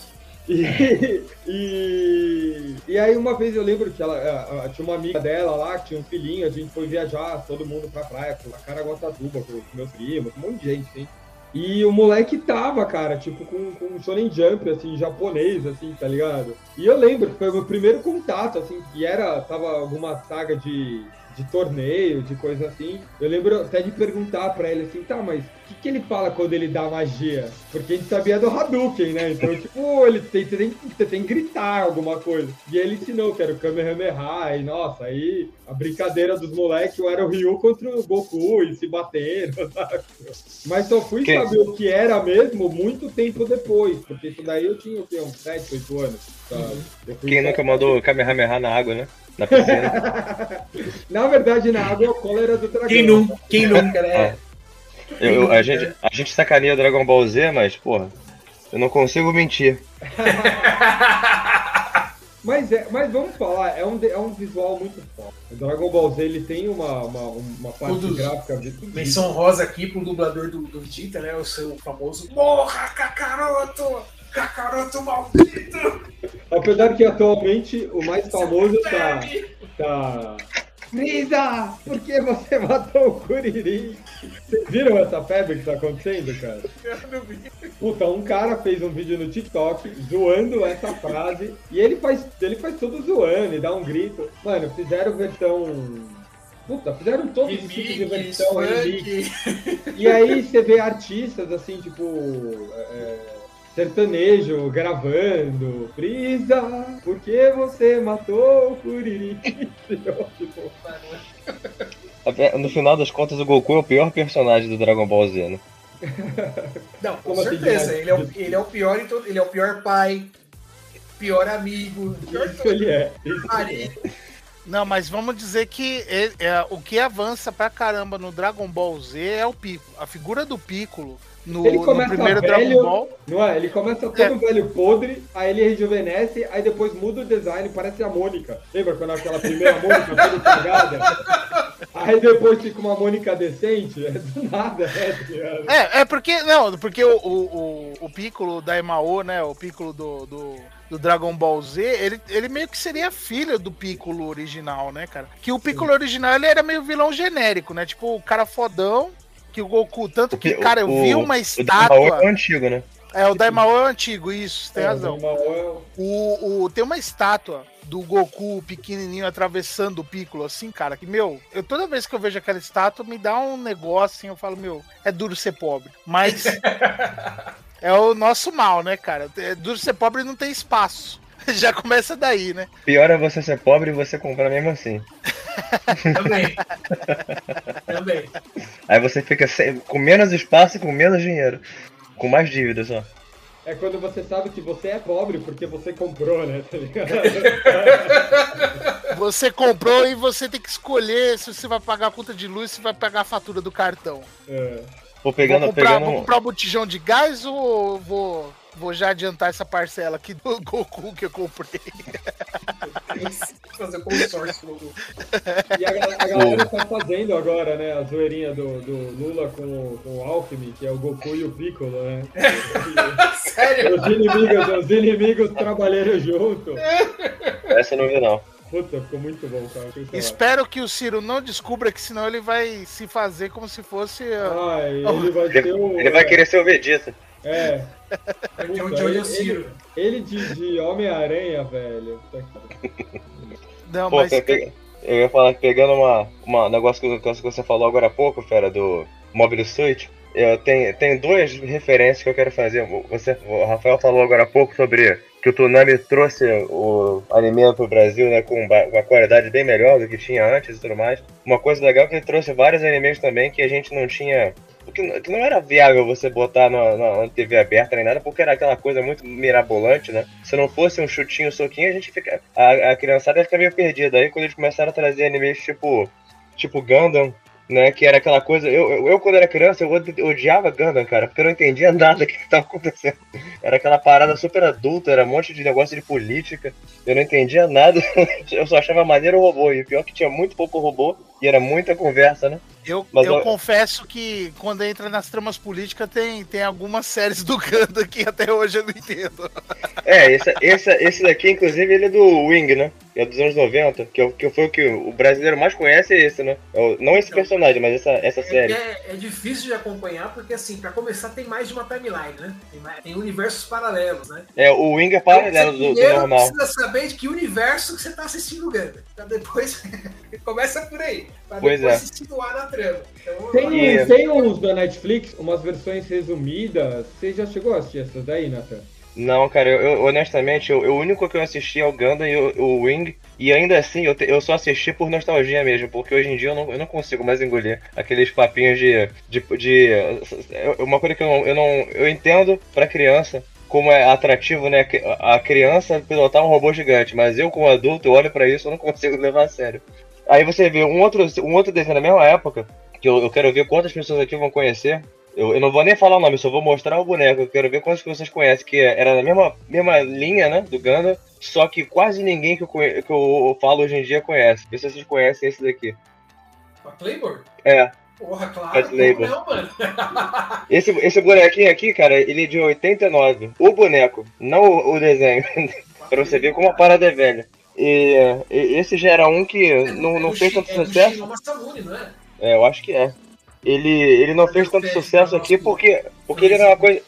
E, e, e aí uma vez eu lembro que ela tinha uma amiga dela lá, que tinha um filhinho, a gente foi viajar, todo mundo pra praia, com a Caraguatatuba, com meus primos, um monte de gente, assim. E o moleque tava, cara, tipo, com, com um Shonen Jump, assim, japonês, assim, tá ligado? E eu lembro foi o meu primeiro contato, assim, que era, tava alguma saga de, de torneio, de coisa assim. Eu lembro até de perguntar pra ele assim, tá, mas o que, que ele fala quando ele dá magia? Porque a gente sabia do Hadouken, né? Então, tipo, ele tem, você, tem, você tem que gritar alguma coisa. E ele ensinou que era o Kamehameha, e nossa, aí a brincadeira dos moleques era o Ryu contra o Goku e se batendo, sabe? Mas só fui Quem- saber o que era mesmo muito tempo depois, porque isso daí eu tinha o quê, uns 7, 8 anos, sabe? Fui Quem nunca mandou Kamehameha na água, né? Na piscina. Na verdade, na água, a cólera do dragão. Quem nunca, quem nunca, né? Eu- eu- a, gente, a gente sacaneia Dragon Ball Z, mas, porra, eu não consigo mentir. Mas, é, mas vamos falar, é um, é um visual muito foda. O Dragon Ball Z ele tem uma, uma, uma parte Todos- gráfica de, Menção rosa aqui pro dublador do, do Vegeta, né? O seu famoso Morra, Kakaroto! Kakaroto maldito! Apesar que atualmente o mais famoso tá. Tá... Frieza! Por que você matou o Kuririn? Vocês viram essa febre que tá acontecendo, cara? Eu não vi. Puta, um cara fez um vídeo no TikTok zoando essa frase e ele faz, ele faz tudo zoando e dá um grito. Mano, fizeram versão. Puta, fizeram todos os tipos de versão remix. E aí você vê artistas assim, tipo. é, sertanejo gravando. Frisa, por que você matou o Até- No final das contas, o Goku é o pior personagem do Dragon Ball Z, né? Não, com Como assim, certeza. Ele é, o, ele é o pior todo. Ele é o pior pai, pior amigo, pior isso ele é. Marido. Não, mas vamos dizer que ele- é, o que avança pra caramba no Dragon Ball Z é o Piccolo. A figura do Piccolo no, Ele no começa primeiro velho, Dragon Ball. Não é? Ele começa todo É. velho podre, aí ele rejuvenesce, aí depois muda o design, parece a Mônica. Lembra quando aquela primeira Mônica toda cagada? Aí depois fica uma Mônica decente? É do nada, ligado? É, é porque. Não, porque o, o, o, o Piccolo da Emao, né? O Piccolo do, do, do Dragon Ball Z, ele, ele meio que seria filho do Piccolo original, né, cara? Que o Piccolo original ele era meio vilão genérico, né? Tipo, o cara fodão. Que o Goku, tanto que, cara, eu vi uma O Dragon Ball estátua. é o antigo, né? É, o Daimao é o antigo, isso, tem É, razão. o é o- O, o- tem uma estátua do Goku pequenininho atravessando o Piccolo, assim, cara, que, meu, eu toda vez que eu vejo aquela estátua me dá um negócio, assim, eu falo, meu, é duro ser pobre. Mas é o nosso mal, né, cara? É duro ser pobre e não tem espaço. Já começa daí, né? Pior é você ser pobre e você comprar mesmo assim. Também. Também. Aí você fica sem- com menos espaço e com menos dinheiro. Com mais dívida só. É quando você sabe que você é pobre porque você comprou, né? Tá ligado? Você comprou e você tem que escolher se você vai pagar a conta de luz, se vai pagar a fatura do cartão. É. Vou pegando, vou, comprar, pegando vou um- comprar um botijão de gás ou vou, vou já adiantar essa parcela aqui do Goku que eu comprei? Fazer consórcio. Goku. E a, a galera tá fazendo agora, né? A zoeirinha do, do Lula com, o- com o Alckmin, que é o Goku e o Piccolo, né? Sério? Os inimigos, os inimigos trabalhando junto. Essa eu não vi, não. Puta, ficou muito bom, cara. Espero que o Ciro não descubra que senão ele vai se fazer como se fosse. uh, Ai, ele vai ser o. Ele vai querer ser o Vegeta. É. É o Puta, Jojo ele- Ciro. Ele de, de Homem-Aranha, velho. Não, Pô, mas. pe- eu ia falar que pegando uma, uma negócio que, que você falou agora há pouco, fera, do Mobile Suit, eu tenho, tenho duas referências que eu quero fazer. Você, o Rafael falou agora há pouco sobre que o Tsunami trouxe o anime pro Brasil, né, com uma qualidade bem melhor do que tinha antes e tudo mais. Uma coisa legal é que ele trouxe vários animes também que a gente não tinha que não- que não era viável você botar na, na- na TV aberta nem nada, porque era aquela coisa muito mirabolante, né? Se não fosse um chutinho, soquinho, a gente fica. A, a criançada ia ficar meio perdida. Aí quando eles começaram a trazer animes tipo. Tipo Gundam, né? Que era aquela coisa. Eu, eu, eu, quando era criança, eu odi- odiava Gundam, cara, porque eu não entendia nada do que, que tava acontecendo. Era aquela parada super adulta, era um monte de negócio de política. Eu não entendia nada. Eu só achava maneiro o robô. E o pior é que tinha muito pouco robô E era muita conversa, né? Eu, Mas eu eu- confesso que quando entra nas tramas políticas tem, tem algumas séries do Ganda que até hoje eu não entendo. É, esse, esse, esse daqui, inclusive, ele é do Wing, né? É dos anos 90, que, é que foi o que o brasileiro mais conhece, é esse, né? É não esse personagem, mas essa, essa série. É, é difícil de acompanhar, porque assim, pra começar tem mais de uma timeline, né? Tem, mais- tem universos paralelos, né? É, o Wing é paralelo do, do Primeiro normal. precisa saber de que universo que você tá assistindo o Ganda. Pra depois. começa por aí. Pra Pois depois é. se situar na trama. Então, Tem, tem uns da Netflix, umas versões resumidas. Você já chegou a assistir essas daí, Nathan? Não, cara, eu, eu- honestamente, eu- o único que eu assisti é o Gundam e o, o Wing. E ainda assim, eu, te- eu só assisti por nostalgia mesmo, porque hoje em dia eu não, eu não consigo mais engolir aqueles papinhos de. de, de- é uma coisa que eu não, eu não. Eu entendo pra criança. Como é atrativo, né? A criança pilotar um robô gigante, mas eu, como adulto, eu olho pra isso e não consigo levar a sério. Aí você vê um outro, um outro desenho na mesma época, que eu, eu quero ver quantas pessoas aqui vão conhecer, eu, eu não vou nem falar o nome, só vou mostrar o boneco. Eu quero ver quantas pessoas conhecem, que era na mesma, mesma linha, né, do Gundam, só que quase ninguém que eu, conhe- que eu falo hoje em dia conhece. Vê se vocês conhecem esse daqui. A Claymore? É, Porra, claro. Não, mano. esse, esse bonequinho aqui, cara, ele é de 89. O boneco, não o, o desenho. pra você ver como a parada é velha. E, e esse já era um que não, não É fez tanto é sucesso. Shino Masamune, não é? É, eu acho que é. Ele, ele não fez tanto sucesso aqui porque, porque ele era uma coisa.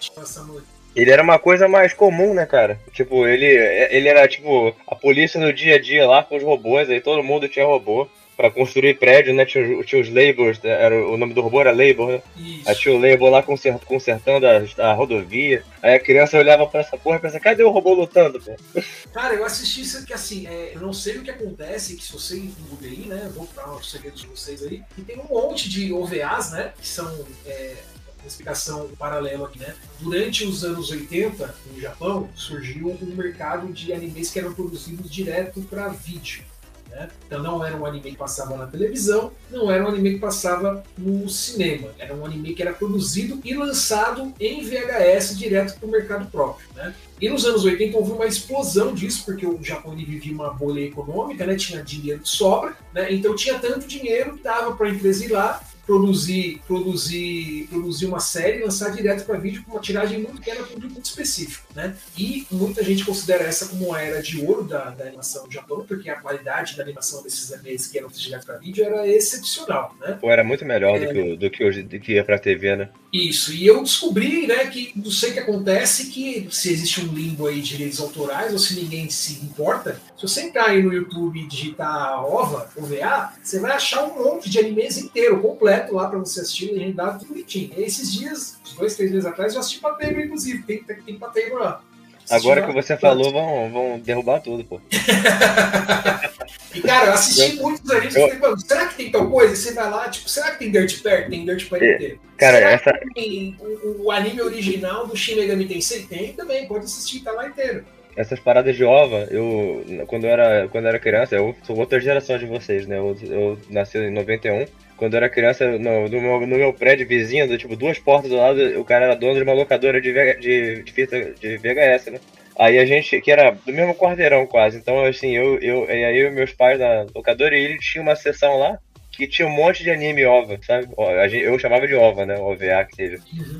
Ele era uma coisa mais comum, né, cara? Tipo, ele, ele era tipo a polícia no dia a dia lá com os robôs, aí todo mundo tinha robô pra construir prédio, né? Tinha, os- tinha os labels, era, o nome do robô era label, né? Aí Isso. tinha o label lá conser- consertando a, a rodovia. Aí a criança olhava pra essa porra e pensava, cadê o robô lutando, pô? Cara, eu assisti isso que assim, é, eu não sei o que acontece, que se você google aí, né, eu vou dar os segredos de vocês aí, e tem um monte de OVAs, né, que são é, uma explicação paralela aqui, né. Durante os anos 80, no Japão, surgiu um mercado de animes que eram produzidos direto para vídeo. Né? Então não era um anime que passava na televisão, não era um anime que passava no cinema. Era um anime que era produzido e lançado em VHS direto para o mercado próprio. Né? E nos anos 80 houve uma explosão disso, porque o Japão vivia uma bolha econômica, né? tinha dinheiro de sobra, né? então tinha tanto dinheiro que dava para a empresa ir lá, produzir, produzir, produzir uma série, lançar direto para vídeo com uma tiragem muito pequena para um público específico. Né? E muita gente considera essa como a era de ouro da, da animação do Japão, porque a qualidade da animação desses animes que eram direto para vídeo era excepcional. Né? Era muito melhor do É. que, o- do que, hoje, do que ia pra TV, né? Isso, e eu descobri, né, que não sei o que acontece, que se existe um limbo aí de direitos autorais, ou se ninguém se importa, se você entrar aí no YouTube e digitar OVA, OVA, você vai achar um monte de animes inteiro, completo lá pra você assistir, legendado, tudo bonitinho. E esses dias, dois, três meses atrás, eu assisti Patable, inclusive, tem, tem, tem Patable lá. Agora que você falou, vão, vão derrubar tudo, pô. E, cara, eu assisti muitos animes, Eu- falei, mano, será que tem tal coisa? E você vai lá, tipo, será que tem Dirt Pair? Tem Dirt Pair É, inteiro. Cara, será essa, tem o, o anime original do Shin Megami Tensei? Tem também, pode assistir, tá lá inteiro. essas paradas de ova, eu quando eu era quando eu era criança, eu sou outra geração de vocês, né? Eu, eu nasci em 91. Quando eu era criança, no, no, meu, no meu prédio vizinho, do, tipo, duas portas do lado, o cara era dono de uma locadora de, de, de fita de VHS, né? Aí a gente, que era do mesmo quarteirão quase, então assim, eu, eu, e aí eu meus pais na locadora, e ele tinha uma seção lá que tinha um monte de anime OVA, sabe? Eu chamava de OVA, né? OVA que seja.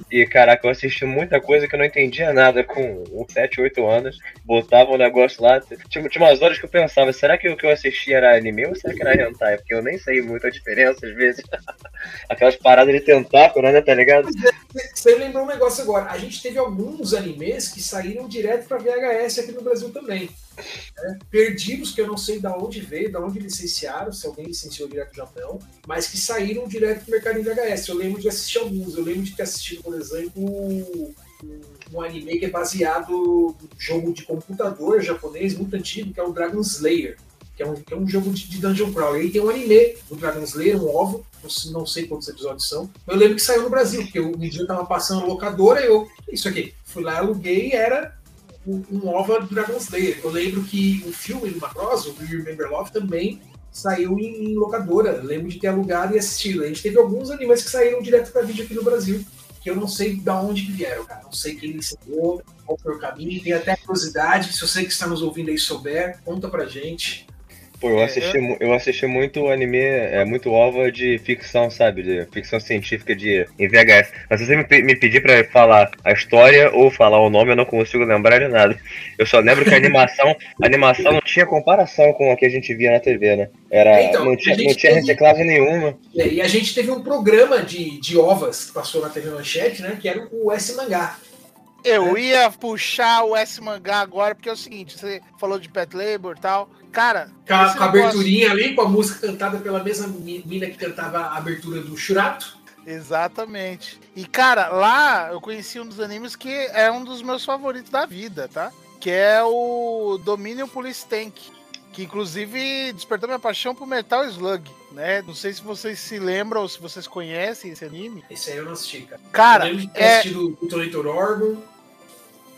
E caraca, eu assisti muita coisa que eu não entendia nada com uns 7, 8 anos. Botava um negócio lá. Tinha, tinha umas horas que eu pensava, será que o que eu assistia era anime ou será que era hentai? Porque eu nem sei muito a diferença às vezes. Aquelas paradas de tentáculo, né? Tá ligado? Você lembrou um negócio agora. A gente teve alguns animes que saíram direto pra VHS aqui no Brasil também. Né? Perdidos, que eu não sei de onde veio, de onde licenciaram, se alguém licenciou direto do Japão, mas que saíram direto pro mercado em VHS. Eu lembro de assistir alguns. Eu lembro de ter assistido, por exemplo, um, um anime que é baseado no jogo de computador japonês muito antigo, que é o Dragon Slayer. Que é, um, que é um jogo de, de Dungeon Crawl. E tem um anime do Dragon Slayer, um ovo, não sei- quantos episódios são. Eu lembro que saiu no Brasil, porque um dia eu tava passando locadora e eu. "Que é Isso aqui. Fui lá, aluguei e era um, um OVA do Dragon Slayer. Eu lembro que o filme do Macross, o Remember Love, também saiu em, locadora. Eu lembro de ter alugado e assistido. A gente teve alguns animes que saíram direto pra vídeo aqui no Brasil. Que eu não sei de onde que vieram, cara. Não sei quem licenciou, qual foi o caminho. Tem até curiosidade. Se você que está nos ouvindo aí souber, conta pra gente. Pô, eu assisti, mu- eu assisti muito anime, é muito ova de ficção, sabe? De ficção científica de em VHS. Mas se você me, me pedir pra falar a história ou falar o nome, eu não consigo lembrar de nada. Eu só lembro que a animação, a animação não tinha comparação com a que a gente via na TV, né? Era, Então, não, tinha, não tinha teve- reciclagem nenhuma. É, E a gente teve um programa de, de ovas que passou na TV Manchete, né? Que era o S Mangá. Eu ia puxar o S Mangá agora, porque é o seguinte, você falou de Pet Labor e tal. Cara, Com a, com a negócio- aberturinha ali, com a música cantada pela mesma mina que cantava a abertura do Churato. Exatamente. E, cara, lá eu conheci um dos animes que é um dos meus favoritos da vida, tá? Que é o Dominion Police Tank. Que inclusive despertou minha paixão por Metal Slug, né? Não sei se vocês se lembram ou se vocês conhecem esse anime. Esse aí eu não assisti, cara. Cara, eu lembro de ter é, assistido o Orgon.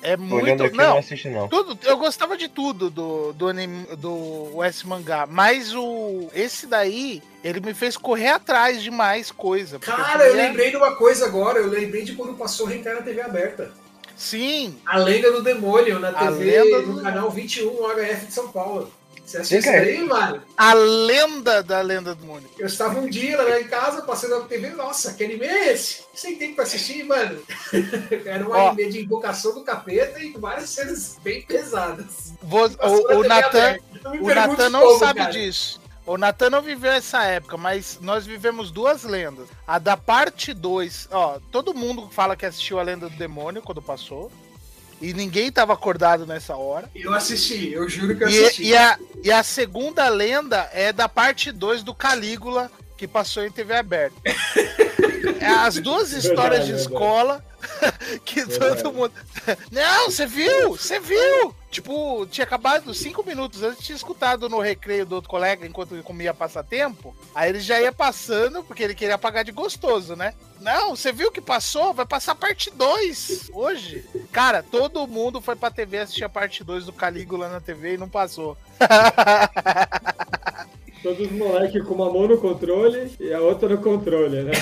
É muito. olhando aqui, eu não Não, assisti não. Tudo, eu gostava de tudo do, do anime do S mangá, mas o esse daí, ele me fez correr atrás de mais coisa. Cara, eu queria- lembrei de uma coisa agora. Eu lembrei de quando passou Rencar na TV aberta. Sim, A Lenda do Demônio, na TV, Lenda no do- canal 21 HF de São Paulo. Você assistiu isso daí, mano? a lenda da lenda do mundo. Eu estava um dia lá em casa, passando na TV, nossa, que anime é esse? Sem tempo pra assistir, mano. Era um Ó. anime de invocação do capeta e com várias cenas bem pesadas. Vo- Passou na O, o Natan não como, sabe cara. disso. O Natan não viveu essa época, mas nós vivemos duas lendas. A da parte 2, ó, todo mundo fala que assistiu a Lenda do Demônio quando passou. E ninguém tava acordado nessa hora. Eu assisti, eu juro que eu E, assisti. e a, e a segunda lenda é da parte 2 do Calígula, que passou em TV aberta. É as duas histórias de Verdade, verdade. escola que Verdade. todo mundo. Não, você viu? Você viu? Tipo, tinha acabado cinco minutos antes, tinha escutado no recreio do outro colega enquanto ele comia passatempo. Aí ele já ia passando, porque ele queria pagar de gostoso, né? Não, você viu que passou? Vai passar parte 2 hoje. Cara, todo mundo foi pra TV assistir a parte 2 do Calígula na TV e não passou. Todos os moleques com uma mão no controle e a outra no controle, né?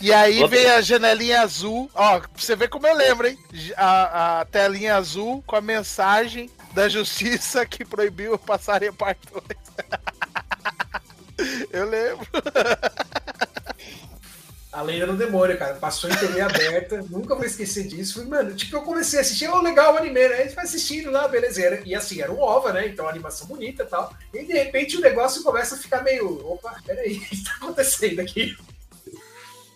E aí Outra- veio a janelinha azul. Ó, pra você ver como eu lembro, hein? A, a telinha azul com a mensagem da justiça que proibiu passarem parte 2. eu lembro. A Lenda do Demônio, cara. Passou em TV aberta, nunca vou esquecer disso. Fui, Mano, tipo, eu comecei a assistir, oh, legal o anime, né? A gente vai assistindo lá, beleza. E, assim, era um OVA, né? Então, animação bonita e tal. E de repente o negócio começa a ficar meio. Opa, peraí, o que tá acontecendo aqui?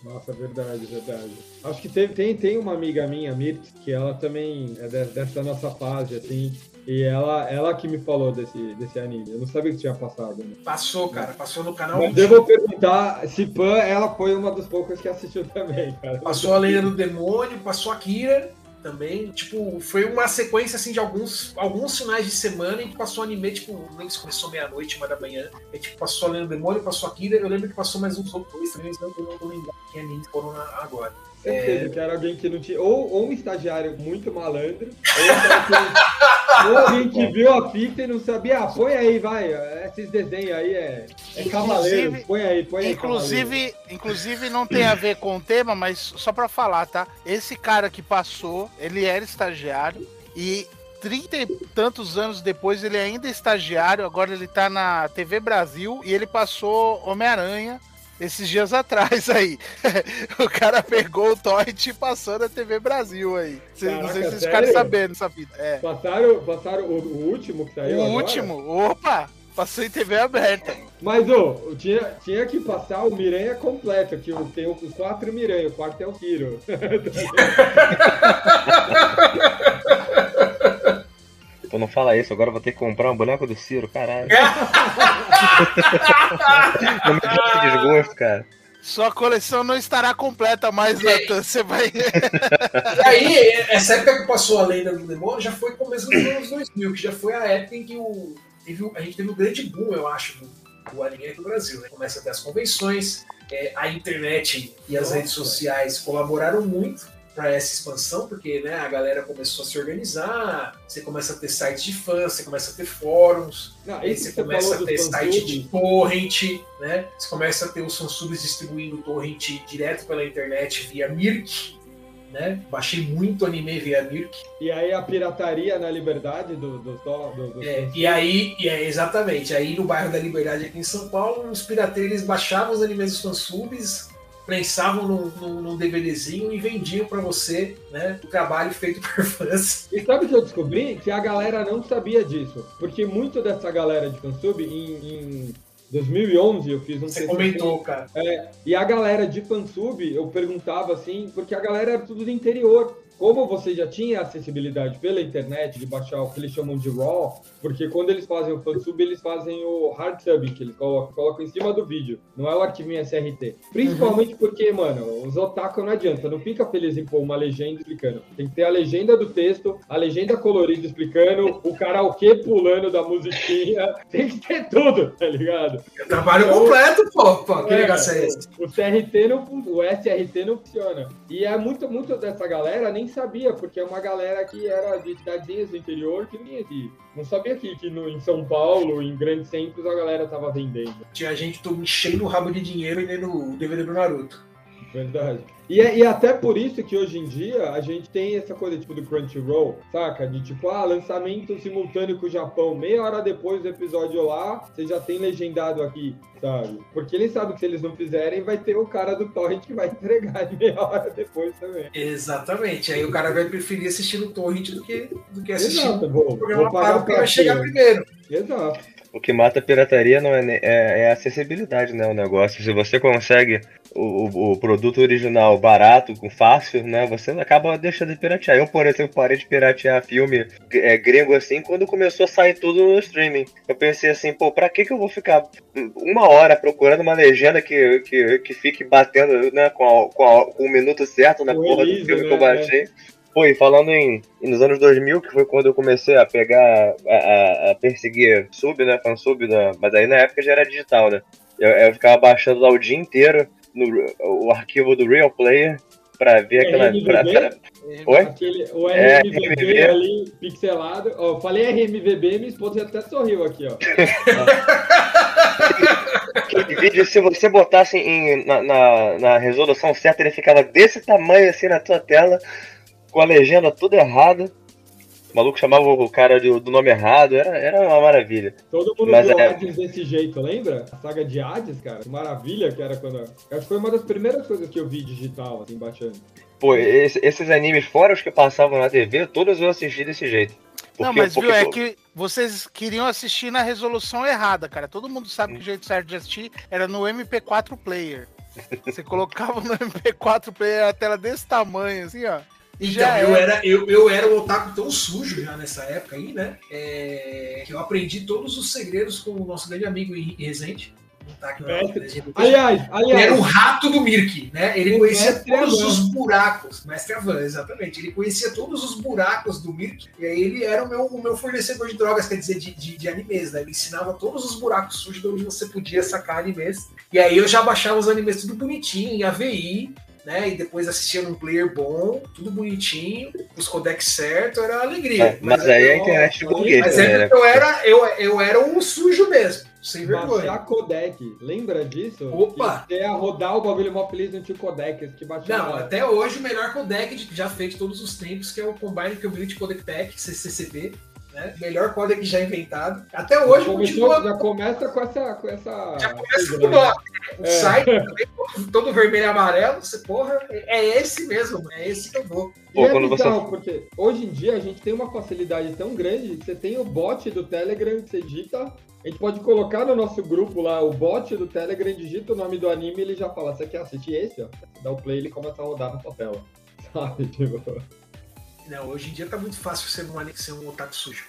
Nossa, verdade, verdade. Acho que teve- tem, tem uma amiga minha, Mirt, que ela também é de- dessa nossa fase, assim. E ela, ela que me falou desse, desse anime. Eu não sabia que tinha passado. Né? Passou, cara, passou no canal. Mas vou perguntar se Pan, ela foi uma das poucas que assistiu também, cara. Passou a Lenda do Demônio, passou a Kira também. Tipo, foi uma sequência assim de alguns, alguns finais de semana em que passou anime, tipo, lembro se começou meia-noite, uma da manhã. E, tipo, passou a Lenda do Demônio, passou a Kira. Eu lembro que passou mais uns outros dois também, mas não, eu não tô lembrando que anime foram agora. Certeza que era alguém que não tinha. Ou, ou um estagiário muito malandro, ou, alguém que viu a fita e não sabia. Ah, põe aí, vai. Esses desenhos aí é, é cavaleiro. Inclusive- Põe aí, põe aí. cavaleiro. Inclusive, inclusive não tem a ver com o tema, mas só pra falar, tá? Esse cara que passou, ele era estagiário e trinta e tantos anos depois ele ainda é estagiário, agora ele tá na TV Brasil e ele passou Homem-Aranha esses dias atrás aí. o cara pegou o torrent e passou na TV Brasil aí. Cês- não sei Caraca, se vocês sério? ficaram sabendo essa vida. É. Passaram, passaram o, o último que O saiu. agora? último, opa, passou em TV aberta. Mas, ô, tinha, tinha que passar o Miranha completo, que o- tem os quatro Miranha, o quarto é o Kiro. Pô, não fala isso, agora eu vou ter que comprar um boneco do Ciro, caralho. não me dá esse desgosto, cara. Sua coleção não estará completa mais, Natan. Você vai. E aí, essa época que passou a Lenda do Demônio já foi começo dos anos 2000, que já foi a época em que o, teve a gente teve o grande boom, eu acho, do, do anime aqui no Brasil. Né? Começa a ter as convenções, é, a internet e as Nossa. redes sociais colaboraram muito para essa expansão, porque né, a galera começou a se organizar, você começa a ter sites de fãs, você começa a ter fóruns, Não, Aí você começa a ter site de torrent, né? Você começa a ter os fansubs distribuindo torrent direto pela internet via Mirk, né? Baixei muito anime via Mirk. E aí a pirataria na liberdade do, do, do, do- do- É, e aí, e é, exatamente, aí no bairro da Liberdade aqui em São Paulo, os pirateiros baixavam os animes dos fansubs, prensavam num, num, num DVDzinho e vendiam pra você, né? O trabalho feito por fãs. E sabe o que eu descobri? Que a galera não sabia disso. Porque muito dessa galera de fansub, em, em 2011 eu fiz um Você comentou, cara. E a galera de fansub, eu perguntava assim, porque a galera era tudo do interior. Como você já tinha acessibilidade pela internet de baixar o que eles chamam de RAW, porque quando eles fazem o fansub, eles fazem o hard subbing, que eles colocam, colocam em cima do vídeo, não é o arquivinho SRT. Principalmente porque, mano, os otaku não adianta, não fica feliz em pôr uma legenda explicando. Tem que ter a legenda do texto, a legenda colorida explicando, o karaokê pulando da musiquinha, tem que ter tudo, tá ligado? Trabalho completo, pô. pô que É, negócio é esse? O CRT não o SRT não funciona. E é muito, muito dessa galera nem sabia, porque é uma galera que era de cidadezinhas do interior que vinha aqui. Não sabia que, que no, em São Paulo, em grandes centros, a galera tava vendendo. Tinha gente enchendo o rabo de dinheiro e lendo o DVD do Naruto. Verdade. E, é- e até por isso que hoje em dia a gente tem essa coisa tipo do Crunchyroll, saca? De tipo, ah, lançamento simultâneo com o Japão. Meia hora depois do episódio lá, você já tem legendado aqui, sabe? Porque eles sabem que se eles não fizerem, vai ter o cara do Torrent que vai entregar de meia hora depois também. Exatamente. Aí o cara vai preferir assistir no torrent do que, do que assistir Exato, vou, o programa vou pago vai chegar primeiro. Exato. O que mata a pirataria não é, é, é a acessibilidade, né? O negócio. Se você consegue o, o- produto original barato, com fácil, né? Você acaba deixando de piratear. Eu, por exemplo, parei de piratear filme é, grego assim quando começou a sair tudo no streaming. Eu pensei assim, pô, pra que, que eu vou ficar uma hora procurando uma legenda que, que, que fique batendo né, com, a- com, a- com o minuto certo na Com porra do filme que eu né? baixei? E falando em, nos anos 2000, que foi quando eu comecei a pegar, a, a- perseguir sub, né, fansub, da, mas aí na época já era digital, né? Eu, eu ficava baixando lá o dia inteiro no, o arquivo do Real Player pra ver aquela... RMVB? pra- pra- Oi? Aquele, o É, RMVB RMVB. ali, pixelado. Ó, falei RMVB, minha esposa até sorriu aqui, ó. Aquele vídeo, se você botasse em, na, na, na resolução certa, ele ficava desse tamanho assim na tua tela, com a legenda toda errada. O maluco chamava o cara do, do nome errado, era, era uma maravilha. Todo mundo Mas viu é- Hades desse jeito, lembra? A saga de Hades, cara. Que maravilha que era quando. Acho que foi uma das primeiras coisas que eu vi digital, assim, baixando. Pô, esse- esses animes, fora os que passavam na TV, todos eu assisti desse jeito. Não, Porque- mas viu, porque- é que vocês queriam assistir na resolução errada, cara. Todo mundo sabe que o jeito certo de assistir era no MP4 player. Você colocava no MP4 player a tela desse tamanho, assim, ó. Então, já eu era. era, eu, eu era um otaku tão sujo já nessa época aí, né? É, que eu aprendi todos os segredos com o nosso grande amigo Henrique Rezende. um Mestre. Legenda. Aliás, Ele era um aliás, rato do Mirk, né? Ele O conhecia todos os buracos. Mestre Avan, exatamente. Ele conhecia todos os buracos do Mirk. E aí ele era o meu, o meu fornecedor de drogas, quer dizer, de, de, de animes, né? Ele ensinava todos os buracos sujos de onde você podia sacar animes. E aí eu já baixava os animes tudo bonitinho, em AVI, né? E depois assistia num player bom, tudo bonitinho, os codecs certos, era alegria. É, mas aí a internet de burguês Mas é né? eu era, eu, eu era um sujo mesmo, sem vergonha. baixar codec. Lembra disso? Opa! Que Você ia rodar o bagulho mó feliz não tinha codec, que baixava. Não, até hoje o melhor codec de- já feito todos os tempos, que é o Combine Community Codec Pack, CCCP. Né? Melhor codec já inventado. Até hoje Começou- continua. já começa com essa. Com essa Já começa coisa, com o né? nome. O É. site também, todo, todo vermelho e amarelo. Você, porra, é esse mesmo, é esse que eu vou. Pô, E é quando você- bizarro, porque hoje em dia a gente tem uma facilidade tão grande que você tem o bot do Telegram que você digita. A gente pode colocar no nosso grupo lá o bot do Telegram, digita o nome do anime e ele já fala: Você quer assistir esse? Ó? Você dá o play e ele começa a rodar na sua tela. Sabe? Tipo, Não, hoje em dia tá muito fácil ser um, ani- ser um otaku sujo.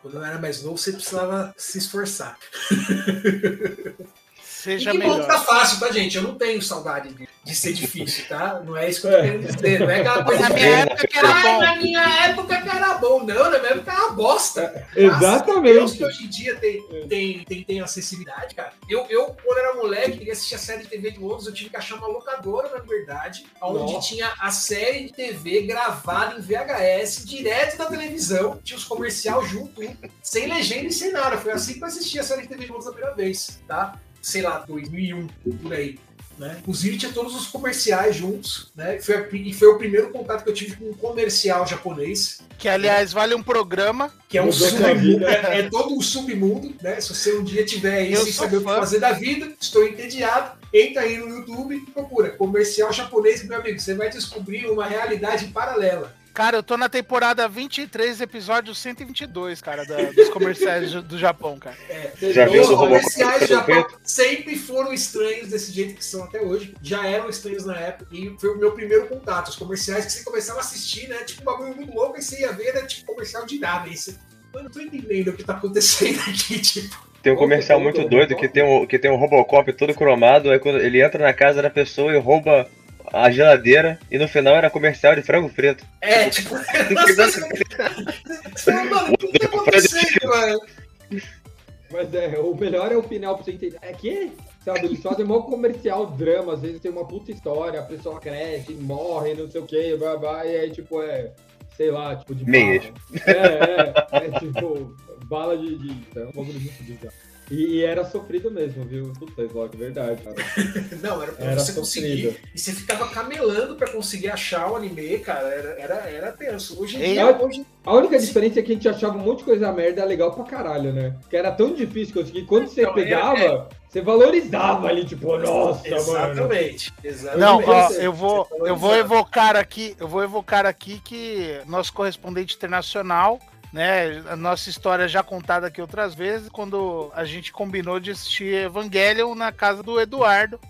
Quando eu era mais novo, você precisava se esforçar. Seja e que bom que melhor. tá fácil, tá, gente? Eu não tenho saudade de, de ser difícil, tá? Não é isso que eu tô É. querendo dizer. Não é aquela coisa Na minha época que era Ai, bom. na minha época que era bom. Não, na minha época era uma bosta. Exatamente. Deus que hoje em dia tem, tem, tem, tem acessibilidade, cara. Eu, eu, quando era moleque, queria assistir a série de TV de outros, eu tive que achar uma locadora, na verdade, onde Nossa. tinha a série de TV gravada em VHS, direto da televisão, tinha os comercial junto, sem legenda e sem nada. Foi assim que eu assisti a série de TV de outros a primeira vez, tá? Sei lá, 2001, por aí. né? Inclusive tinha todos os comerciais juntos, né? Foi a- e foi o primeiro contato que eu tive com um comercial japonês, Que, aliás, vale um programa. que é um submundo, é, é todo um submundo, né? Se você um dia tiver aí Eu sem sou saber o que fã. fazer da vida, estou entediado, entra aí no YouTube e procura comercial japonês, meu amigo, você vai descobrir uma realidade paralela. Cara, eu tô na temporada 23, episódio 122, cara, da- dos comerciais do, Japão, cara. Já viu Os comerciais do Japão sempre foram estranhos desse jeito que são até hoje. Já eram estranhos na época. E foi o meu primeiro contato. Os comerciais que você começava a assistir, né? Tipo, um bagulho muito louco, e você ia ver, era tipo comercial de nada. Aí você, mano, não tô entendendo o que tá acontecendo aqui, tipo. Tem um comercial muito doido que tem, um, que tem um Robocop todo cromado, aí quando ele entra na casa da pessoa e rouba a geladeira, e no final era comercial de frango frito. É, tipo. Fala, mano, o que tá acontecendo, mano? Mas é, o melhor é o final pra você entender. É que, sabe, eles fazem mó comercial drama, às vezes tem uma puta história, a pessoa cresce, morre, não sei o que, vai, vai, e aí, tipo, é, sei lá, tipo, de Meias. bala. É, é, é tipo, bala de. de é um bagulho muito bizarro. E, e era sofrido mesmo, viu? Puta, Slock, verdade, cara. Não, era pra Era você conseguir. sofrido. E você ficava camelando pra conseguir achar o anime, cara. Era, era, era tenso. Hoje em Ei, dia, hoje, A única diferença é que a gente achava um monte de coisa merda legal pra caralho, né? Que era tão difícil conseguir. Quando você Então, é- pegava, você valorizava ali, tipo, nossa, mano. Exatamente. Exatamente. Não, ó, eu vou, eu vou evocar aqui, eu vou evocar aqui que nosso correspondente internacional, né, a nossa história já contada aqui outras vezes, quando a gente combinou de assistir Evangelion na casa do Eduardo,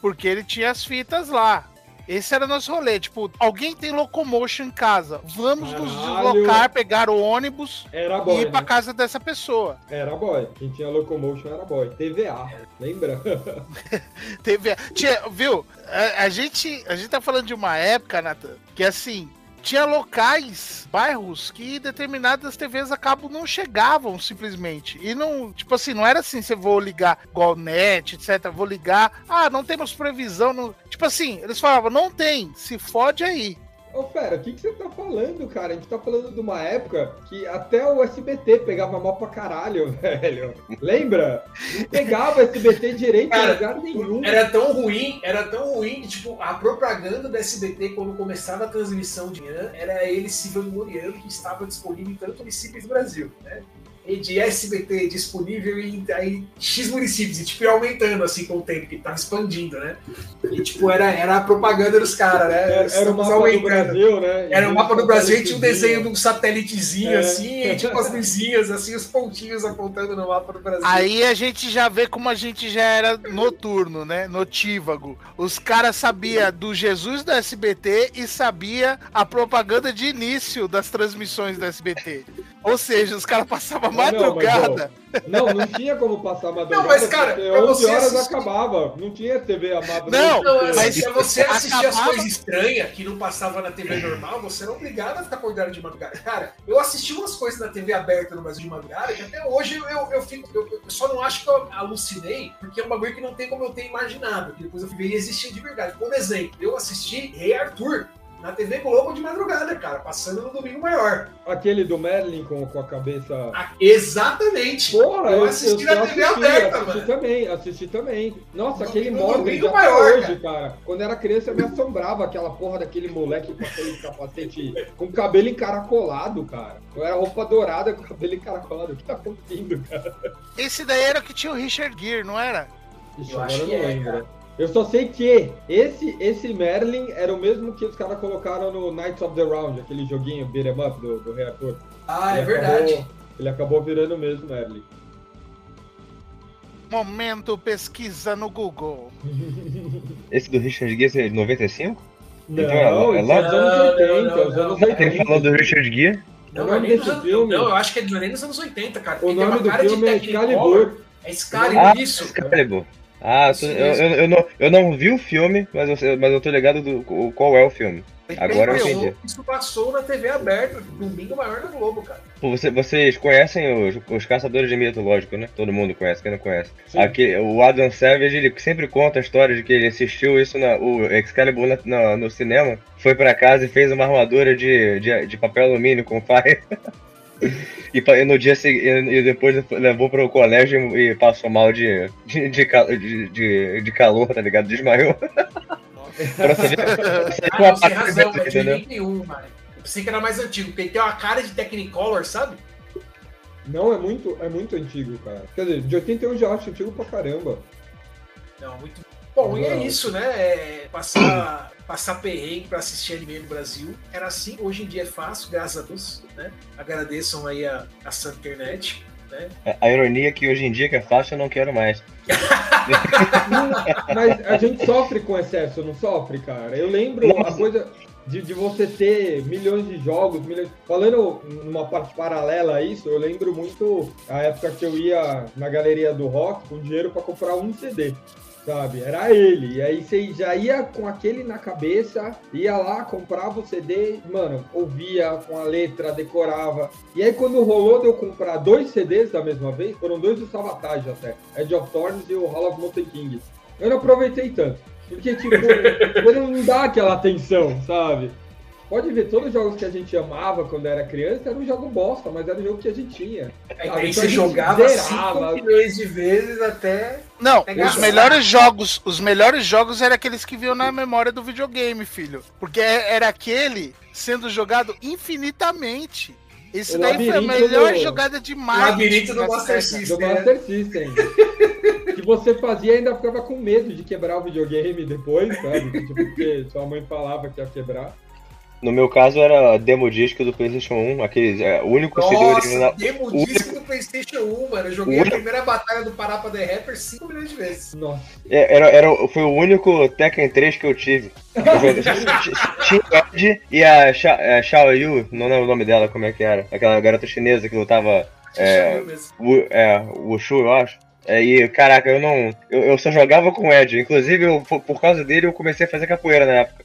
porque ele tinha as fitas lá. Esse era nosso rolê, tipo, alguém tem locomotion em casa, vamos nos Caralho. deslocar, pegar o ônibus Era e boy, ir pra né? casa dessa pessoa. Era boy. Quem tinha locomotion era boy. TVA, lembra? Teve, tinha, viu? A, a gente, a gente tá falando de uma época, Nathan, que assim, tinha locais, bairros que determinadas TVs a cabo não chegavam simplesmente. E não, tipo assim, não era assim, você vou ligar igual net, etc. Vou ligar, ah, não temos previsão. Não... Tipo assim, eles falavam, não tem, se fode aí. Ô, pera, o que, que você tá falando, cara? A gente tá falando de uma época que até o SBT pegava mal pra caralho, velho. Lembra? Não pegava SBT direito Cara, em lugar nenhum. Era tão ruim, era tão ruim que, tipo, a propaganda da SBT, quando começava a transmissão de manhã, era ele se vangloriando que estava disponível em tantos municípios do Brasil, né? E de SBT disponível em aí, X municípios, e tipo, ia aumentando assim com o tempo, que tava expandindo, né? E tipo, era, era a propaganda dos caras, né? Era, era o mapa do aumentando. Brasil, né? Era o mapa do Brasil e tinha um desenho de do um satélitezinho É. assim, e tipo as luzinhas, assim, os pontinhos apontando no mapa do Brasil. Aí a gente já vê como a gente já era noturno, né? Notívago. Os caras sabia do Jesus do SBT e sabia a propaganda de início das transmissões do SBT. Ou seja, os caras passavam Não, não, madrugada. Não, não tinha como passar madrugada. Não, mas, cara, porque pra 11 você horas assistir- acabava. Não tinha TV amada. Não, Não, mas mas se você assistir as acabava- coisas estranhas que não passava na TV normal, você era obrigado a ficar acordado de madrugada. Cara, eu assisti umas coisas na TV aberta no Brasil de madrugada que até hoje eu, eu, eu fico. Eu, eu só não acho que eu alucinei, porque é um bagulho que não tem como eu ter imaginado. Que depois eu fui ver e existia de verdade. Por exemplo, eu assisti Rei Arthur na TV Globo de madrugada, cara, passando no domingo maior. Aquele do Merlin com, com a cabeça. Ah, exatamente. Porra, eu assisti na TV aberta, assisti mano. também, assisti também. Nossa, No- aquele Morgan domingo já maior, hoje, cara. Quando eu era criança eu me assombrava aquela porra daquele moleque com aquele capacete com cabelo encaracolado, cara. Eu era roupa dourada com cabelo encaracolado. O que tá acontecendo, cara? Esse daí era o que tinha o Richard Gere, não era? Ixi, Eu agora acho eu que não é, lembro. cara. Eu só sei que esse, esse Merlin era o mesmo que os caras colocaram no Knights of the Round, aquele joguinho beat 'em up do, do reator. Ah, é Ele verdade. acabou- ele acabou virando mesmo Merlin. Momento pesquisa no Google. Esse do Richard Gere é de 95? Não, Então, é isso lá- é dos anos Não, 80, não, os não, anos não. Ele 80. falou do Richard Gere? Não, O não, é anos, filme- não, eu acho que é nem dos anos 80, cara. O nome uma do cara de filme é. Excalibur. É Excalibur, Ah, isso. Excalibur. Ah, eu, tô- eu, eu, eu não, eu não vi o filme, mas eu, mas eu tô ligado do qual é o filme. Agora eu entendi. Isso passou na TV aberta, domingo maior da Globo, cara. Você- vocês conhecem os, os Caçadores de Mito, lógico, né? Todo mundo conhece, quem não conhece. Sim. Aqui, o Adam Savage, ele sempre conta a história de que ele assistiu isso, na, o Excalibur na- na- no cinema, foi pra casa e fez uma armadura de, de, de papel alumínio com o pai. E, e no dia seguinte, e depois levou pro colégio e passou mal de, de, de, de, de- calor, tá ligado? Desmaiou. pra você ver, Ah, não, sem razão, da mas de entendeu? jeito nenhum, mano. Eu pensei que era mais antigo, porque ele tem uma cara de Technicolor, sabe? Não, é muito, é muito antigo, cara. Quer dizer, de 81 já acho antigo pra caramba. Não, muito. Bom, e é Não. isso, né? É, passar, passar perrengue pra assistir anime no Brasil era assim. Hoje em dia é fácil, graças a Deus, né? Agradeçam aí a, a Santa Internet, né? A ironia é que hoje em dia que é fácil eu não quero mais. Mas a gente sofre com excesso, não sofre, cara? Eu lembro Nossa. a coisa de, de você ter milhões de jogos, milhões... Falando numa parte paralela a isso, eu lembro muito a época que eu ia na galeria do rock com dinheiro pra comprar um CD. Sabe? Era ele. E aí você já ia com aquele na cabeça, ia lá, comprava o CD, mano, ouvia com a letra, decorava. E aí quando rolou de eu comprar dois CDs da mesma vez, foram dois do Savatage até, Edge of Thorns e o Hall of Mountain King. Eu não aproveitei tanto. Porque, tipo, ele não dá aquela atenção, sabe? Pode ver, todos os jogos que a gente amava quando era criança era um jogo bosta, mas era o jogo que a gente tinha. Aí, Sabe? aí Então você a gente jogava zerava. 5 milhões de vezes até. Não, Pegar os a melhores jogos, os melhores jogos eram aqueles que vinham na memória do videogame, filho. Porque é- era aquele sendo jogado infinitamente. Esse O daí foi a melhor do- jogada de O marketing. labirinto do dessa Master do System. né? Master System. que você fazia e ainda ficava com medo de quebrar o videogame depois, sabe? Tipo, porque sua mãe falava que ia quebrar. No meu caso era demo disco do PlayStation 1, aquele, é, o único CD original. Nossa, demo o disco do PlayStation 1, mano. Eu joguei o a primeira batalha do Parapa The Rapper 5 milhões de vezes. Nossa. É, Era, era, foi o único Tekken 3 que eu tive. Eu joguei- Tinha o Ed e a Sha- é, Xiao Yu, não lembro o nome dela, como é que era. Aquela garota chinesa que lutava. É. Wu- é, Wushu, eu acho. É, e, caraca, eu não. Eu, eu só jogava com o Ed. Inclusive, eu, por, por causa dele, eu comecei a fazer capoeira na época.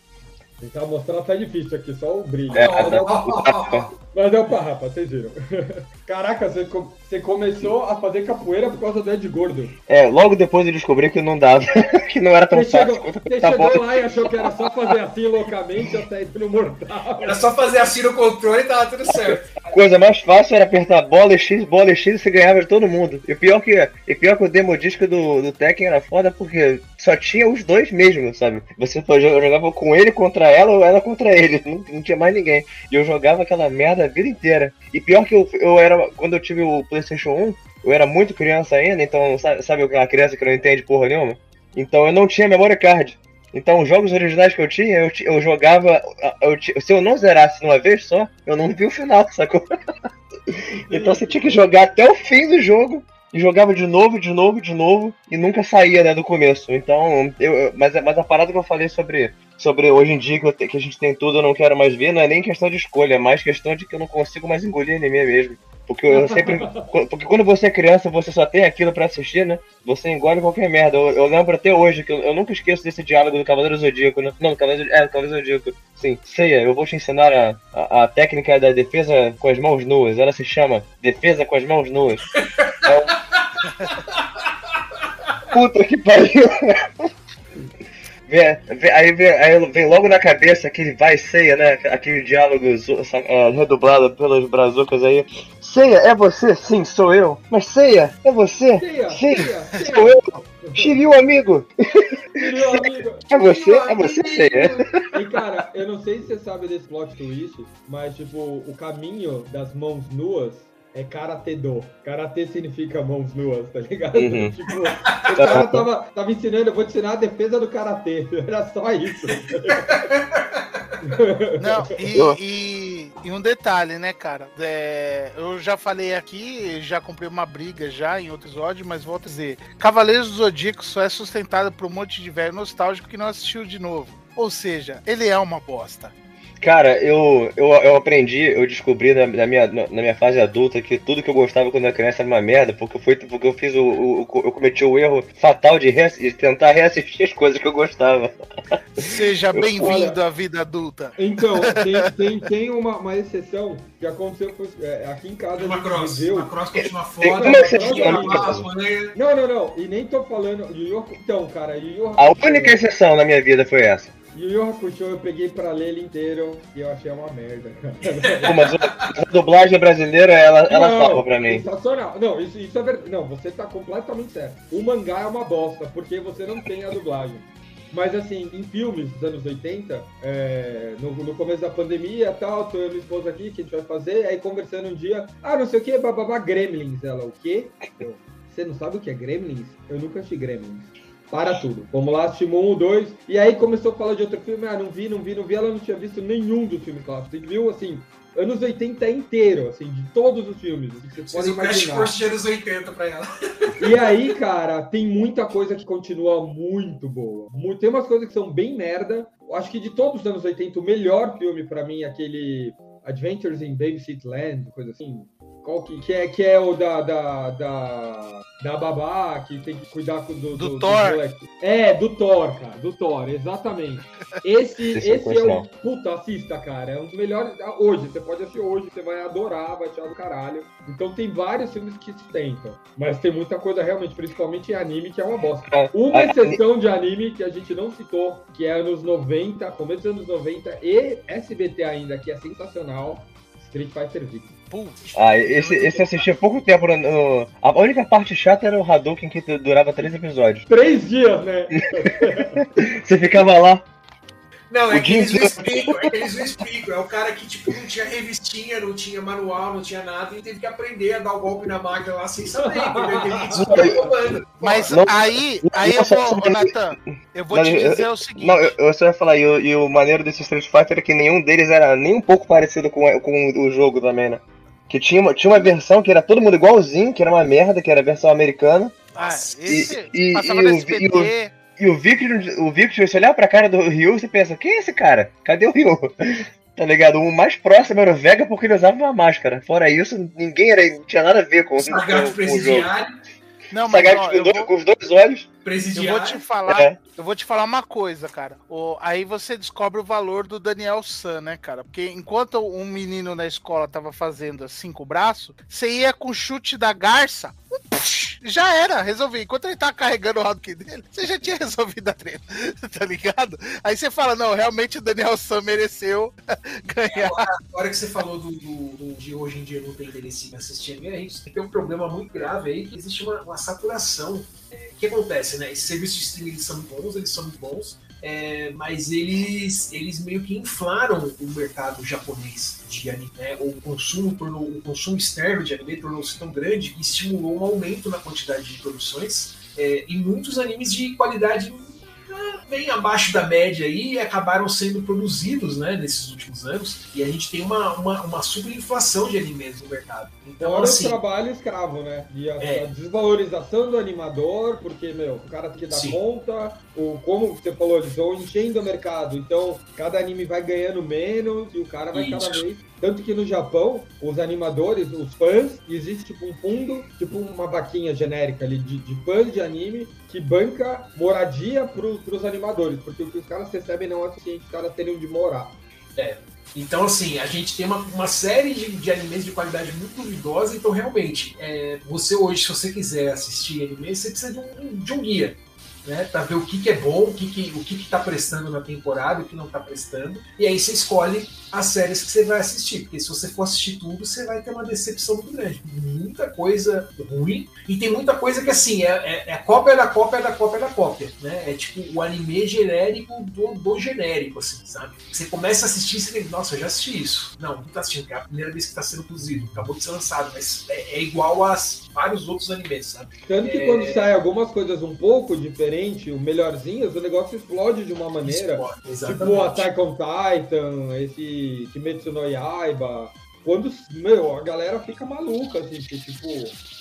Tentar mostrar tá difícil aqui, só o brilho. É, mas, deu, tá. mas deu pra rapa, vocês viram. Caraca, você, você começou a fazer capoeira por causa do Ed Gordo. É, logo depois eu descobri que não dava. que não era tão Você fácil chegou, você tá bom. chegou lá e achou que era só fazer assim loucamente até ir no mortal. Era só fazer assim no controle e tava tudo certo. A coisa mais fácil era apertar bola e X, bola e X e você ganhava de todo mundo. E pior que, e pior que o demo disco do, do Tekken era foda porque só tinha os dois mesmo, sabe? Você jogava com ele contra ela ou ela contra ele. Não, não tinha mais ninguém. E eu jogava aquela merda a vida inteira. E pior que eu, eu era. Quando eu tive o PlayStation 1, eu era muito criança ainda, então sabe, aquela criança que não entende porra nenhuma? Então eu não tinha memory card. Então, os jogos originais que eu tinha, eu, eu jogava. Eu, se eu não zerasse uma vez só, eu não vi o final, sacou? então você tinha que jogar até o fim do jogo. E jogava de novo, de novo, de novo. E nunca saía, né, do começo. Então, eu, mas, mas a parada que eu falei sobre, sobre hoje em dia que, te- que a gente tem tudo, eu não quero mais ver, não é nem questão de escolha, é mais questão de que eu não consigo mais engolir anime mesmo. Porque eu sempre. porque quando você é criança, você só tem aquilo pra assistir, né? Você engole qualquer merda. Eu, eu lembro até hoje que eu, eu nunca esqueço desse diálogo do Cavaleiro Zodíaco, né? Não, do Cavaleiro, é, do Cavaleiro Zodíaco. Sim, Ceia, eu vou te ensinar a, a, a técnica da defesa com as mãos nuas. Ela se chama Defesa com as mãos nuas. É... Puta que pariu! Aí, vê- aí vem logo na cabeça aquele vai ceia, né? Aquele diálogo é, redublado pelos brazucas aí. Ceia, é você? Sim, sou eu. Mas ceia, é você? Ceia, Sim, ceia, ceia. sou eu. Shiryu, amigo. Amigo. É você, é você, ceia. E cara, eu não sei se você sabe desse plot twist, mas tipo, o caminho das mãos nuas é karatê-do. Karatê significa mãos nuas, tá ligado? Uhum. Tipo, o cara tava, tava ensinando, eu vou te ensinar a defesa do karatê. Era só isso. Não, e, e- e um detalhe, né, cara? É, eu já falei aqui, já comprei uma briga já em outro episódio, mas volto a dizer: Cavaleiros do Zodíaco só é sustentado por um monte de velho nostálgico que não assistiu de novo. Ou seja, ele é uma bosta. Cara, eu, eu, eu aprendi, eu descobri na, na minha, na minha fase adulta que tudo que eu gostava quando era criança era uma merda, porque, foi, porque eu fiz o, o- o- Eu cometi o erro fatal de, reass- de tentar reassistir as coisas que eu gostava. Seja bem-vindo à vida adulta. Então, tem, tem, tem uma, uma exceção que aconteceu é, aqui em casa. a gente Macross. viveu- Macross continua Tem foda. uma exceção. Não, não, não. E nem tô falando. Então, cara, A única exceção na minha vida foi essa. E o Yu Hakusho eu peguei pra ler ele inteiro e eu achei uma merda, cara. Mas a, a dublagem brasileira, ela, ela Não, salva pra mim. Sensacional. Não, isso, isso é verdade. Não, você tá completamente certo. O mangá é uma bosta, porque você não tem a dublagem. Mas assim, em filmes dos anos 80, é, no, no começo da pandemia tal, tô eu e minha esposa aqui, que a gente vai fazer, aí conversando um dia, ah, não sei o que, bababá, Gremlins. Ela, o quê? Eu, Você não sabe o que é Gremlins? Eu nunca assisti Gremlins. Para tudo. Vamos lá, assistimos um, dois. E aí começou a falar de outro filme. Ah, não vi, não vi, não vi. Ela não tinha visto nenhum dos filmes clássicos. Você viu, assim, anos 80 inteiro, assim, de todos os filmes. Assim, que você Fiz pode de anos 80 pra ela. E aí, cara, tem muita coisa que continua muito boa. Tem umas coisas que são bem merda. Acho que de todos os anos 80, o melhor filme pra mim é aquele Adventures in Babysit Land, coisa assim. Qual que, que é que é o da da, da da babá que tem que cuidar com- do Do do, Thor. moleque. É, do Thor, cara, do Thor, exatamente. Esse Esse é conheço o puta, assista, cara, é um dos melhores hoje, você pode assistir hoje, você vai adorar, vai achar do caralho. Então tem vários filmes que sustentam, mas tem muita coisa realmente, principalmente em anime, que é uma bosta. É, Uma a- exceção de anime que a gente não citou, que é anos 90, começo dos anos 90 e SBT ainda, que é sensacional, Street Fighter V. Putz. Ah, esse, esse eu assisti há pouco tempo. No, no- a única parte chata era o Hadouken que durava três episódios. Três dias, né? Você ficava lá. Não, é O que eles não explicam, é que eles não explicam. É o cara que, tipo, não tinha revistinha, não tinha manual, não tinha nada, e teve que aprender a dar o golpe na máquina lá sem saber, entendeu? Teve que descobrir o comando. Mas Não- aí, não- aí eu vou, Natan, eu vou Não, te eu- dizer o seguinte. Não, eu, eu só ia falar, e o, e o maneiro desse Street Fighter é que nenhum deles era nem um pouco parecido com, com o jogo também, né? Que tinha uma, tinha uma versão que era todo mundo igualzinho, que era uma merda, que era a versão americana. Ah, esse e- passava e no o- SBT. E o Victor, o Victor, você olhar pra cara do Ryu, você pensa, quem é esse cara? Cadê o Ryu? Tá ligado? O mais próximo era o Vega porque ele usava uma máscara. Fora isso, ninguém era, não tinha nada a ver com, com, com o jogo. Não, mas ó, com, eu dois- vou, com os dois olhos. eu vou te falar, É. eu vou te falar uma coisa, cara. O- aí você descobre o valor do Daniel San, né, cara? Porque enquanto um menino na escola tava fazendo assim com o braço, você ia com o chute da garça, um já era, resolvi. Enquanto ele tava carregando o Hadouken dele, você já tinha resolvido a treta, tá ligado? Aí você fala, não, realmente o Daniel San mereceu ganhar. Agora que você falou do, do- do- de hoje em dia não ter interesse em assistir anime, a tem um problema muito grave aí, que existe uma, uma saturação. É, O que acontece, né? Esses serviços de streaming eles são bons, eles são bons, é, mas eles, eles meio que inflaram o mercado japonês de anime, né? O consumo tornou, o consumo externo de anime tornou-se tão grande que estimulou um aumento na quantidade de produções é, e muitos animes de qualidade ah, bem abaixo da média aí acabaram sendo produzidos né, nesses últimos anos e a gente tem uma, uma, uma superinflação de animes no mercado. Então, Fora assim, o trabalho escravo, né? E a, É. a desvalorização do animador, porque, meu, o cara tem que dar Sim. conta, o, como você falou, eles vão enchendo o mercado, então cada anime vai ganhando menos e o cara vai cada Isso. vez. Tanto que no Japão, os animadores, os fãs, existe tipo um fundo, tipo uma vaquinha genérica ali de, de fãs de anime que banca moradia pros, pros animadores, porque o que os caras recebem não é suficiente os caras terem onde morar. Então, assim, a gente tem uma, uma série de, de animes de qualidade muito duvidosa. Então, realmente, é, você hoje, se você quiser assistir anime, você precisa de um, de um guia, né? Pra ver o que, que é bom, o que, que, o que, que tá prestando na temporada, o que não tá prestando. E aí você escolhe as séries que você vai assistir. Porque se você for assistir tudo, você vai ter uma decepção muito grande. Muita coisa ruim. E tem muita coisa que, assim, é, é, é cópia da cópia da cópia da cópia, né? É tipo o anime genérico do, do genérico, assim, sabe? Você começa a assistir e você nossa, eu já assisti isso. Não, não tá assistindo, é a primeira vez que tá sendo produzido. Acabou de ser lançado, mas é, é igual a vários outros animes, sabe? Tanto que É. quando sai algumas coisas um pouco diferente, o melhorzinhos, o negócio explode de uma maneira. Tipo Exatamente. Attack on Titan, esse Kimetsu no Yaiba. Quando, meu, a galera fica maluca, assim, porque, tipo...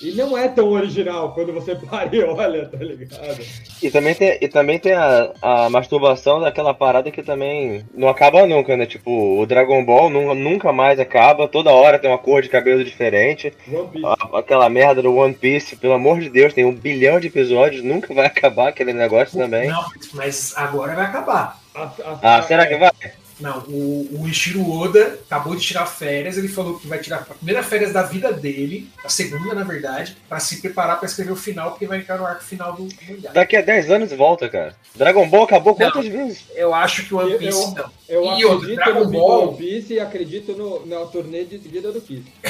E não é tão original quando você para e olha, tá ligado? E também tem, e também tem a, a masturbação daquela parada que também não acaba nunca, né? Tipo, o Dragon Ball nu- nunca mais acaba, toda hora tem uma cor de cabelo diferente. One Piece. A- aquela merda do One Piece, pelo amor de Deus, tem um bilhão de episódios, nunca vai acabar aquele negócio também. Não, mas agora vai acabar. A- a- Ah, será que vai? Não, o, o Ishiro Oda acabou de tirar férias, ele falou que vai tirar a primeira férias da vida dele, a segunda, na verdade, pra se preparar pra escrever o final, porque vai entrar no arco final do mangá. Daqui a 10 anos volta, cara. Dragon Ball acabou quantas vezes? Eu acho que o One Eu- Piece eu- não. Eu E outro, acredito Dragon no Ball- One Piece e acredito no, na turnê de seguida do Kiss.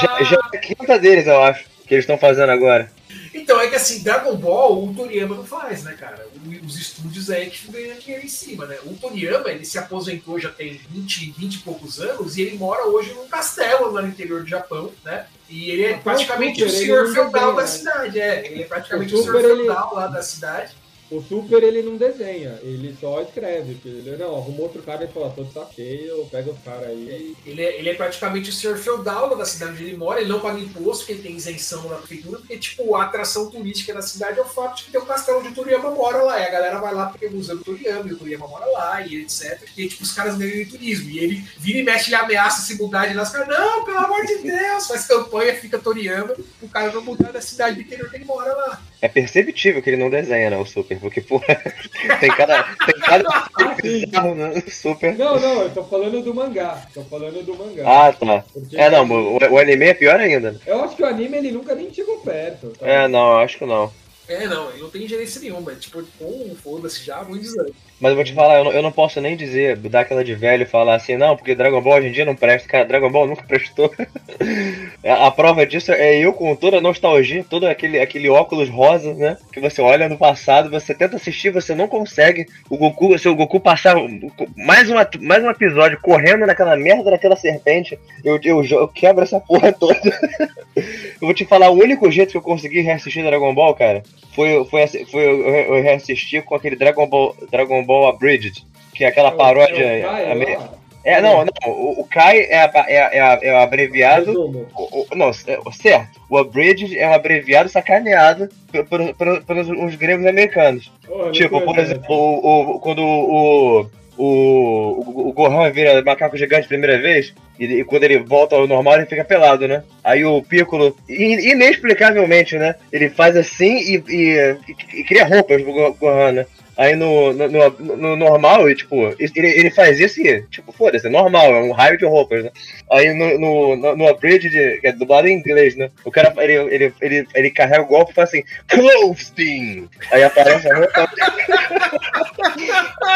Já, já é a quinta deles, eu acho, que eles estão fazendo agora. Então, é que assim, Dragon Ball, o Toriyama não faz, né, cara? Os estúdios é que ganham dinheiro em cima, né? O Toriyama, ele se aposentou já tem 20, 20 e poucos anos e ele mora hoje num castelo lá no interior do Japão, né? E ele é praticamente o senhor feudal da cidade, é. Ele é praticamente O senhor feudal lá da cidade. O Super ele não desenha, ele só escreve. Ele não, arrumou outro cara e fala, tô de saco cheio, pega os caras aí. Ele é, ele é praticamente o senhor feudal da cidade onde ele mora, ele não paga imposto, porque ele tem isenção na prefeitura, porque, tipo, a atração turística da cidade é o fato de que tem o castelo o Toriyama mora lá, e a galera vai lá porque usa o Toriyama, e o Toriyama mora lá, e etc. E, tipo, os caras ganham turismo, e ele vira e mexe, ele ameaça se mudar de lá, os caras, não, pelo amor de Deus, faz campanha, fica Toriyama, o cara não mudar da cidade do interior que ele mora lá. É perceptível que ele não desenha, né, o Super, porque, pô, tem cada. Tem cada bizarro no Super. Não, não, eu tô falando do mangá. Tô falando do mangá. Ah, tá. Porque É, não, o, o anime é pior ainda. né? Eu acho que o anime ele nunca nem chegou perto. tá? É, não, acho que não. É, não, ele não tem gerência nenhuma, tipo, com foda-se já há muitos anos. Mas eu vou te falar, eu não, eu não posso nem dizer, dar aquela de velho e falar assim, não, porque Dragon Ball hoje em dia não presta. Cara, Dragon Ball nunca prestou. a, a prova disso é eu com toda a nostalgia, todo aquele, aquele óculos rosa, né? Que você olha no passado, você tenta assistir, você não consegue. O Goku, se o Goku passar mais, uma, mais um episódio correndo naquela merda daquela serpente, eu, eu, eu quebro essa porra toda. eu vou te falar, o único jeito que eu consegui reassistir Dragon Ball, cara, foi, foi, foi eu, eu reassistir com aquele Dragon Ball, Dragon Ball Abridged, que é aquela paródia. É o Kai, lá. é, não, não, o, o Kai é, a- é, é, é o abreviado. O- o- não, é- certo. O Abridged é um abreviado sacaneado pelos os gregos americanos. Tipo, por exemplo, o, o- quando o, o, o, o Gohan vira macaco gigante a primeira vez, e, e quando ele volta ao normal, ele fica pelado, né? Aí o Piccolo, in- inexplicavelmente, né? Ele faz assim e, e, e cria roupas pro Go- Gohan, né? Aí no, no, no- no normal, e, tipo, ele, ele faz isso e, tipo, foda-se, é normal, é um raio de roupas, né? Aí no, no, no, no Abridged, que é dublado em inglês, né? O cara, ele, ele, ele, ele carrega o golpe e fala assim, Clothesting! Aí aparece a roupa.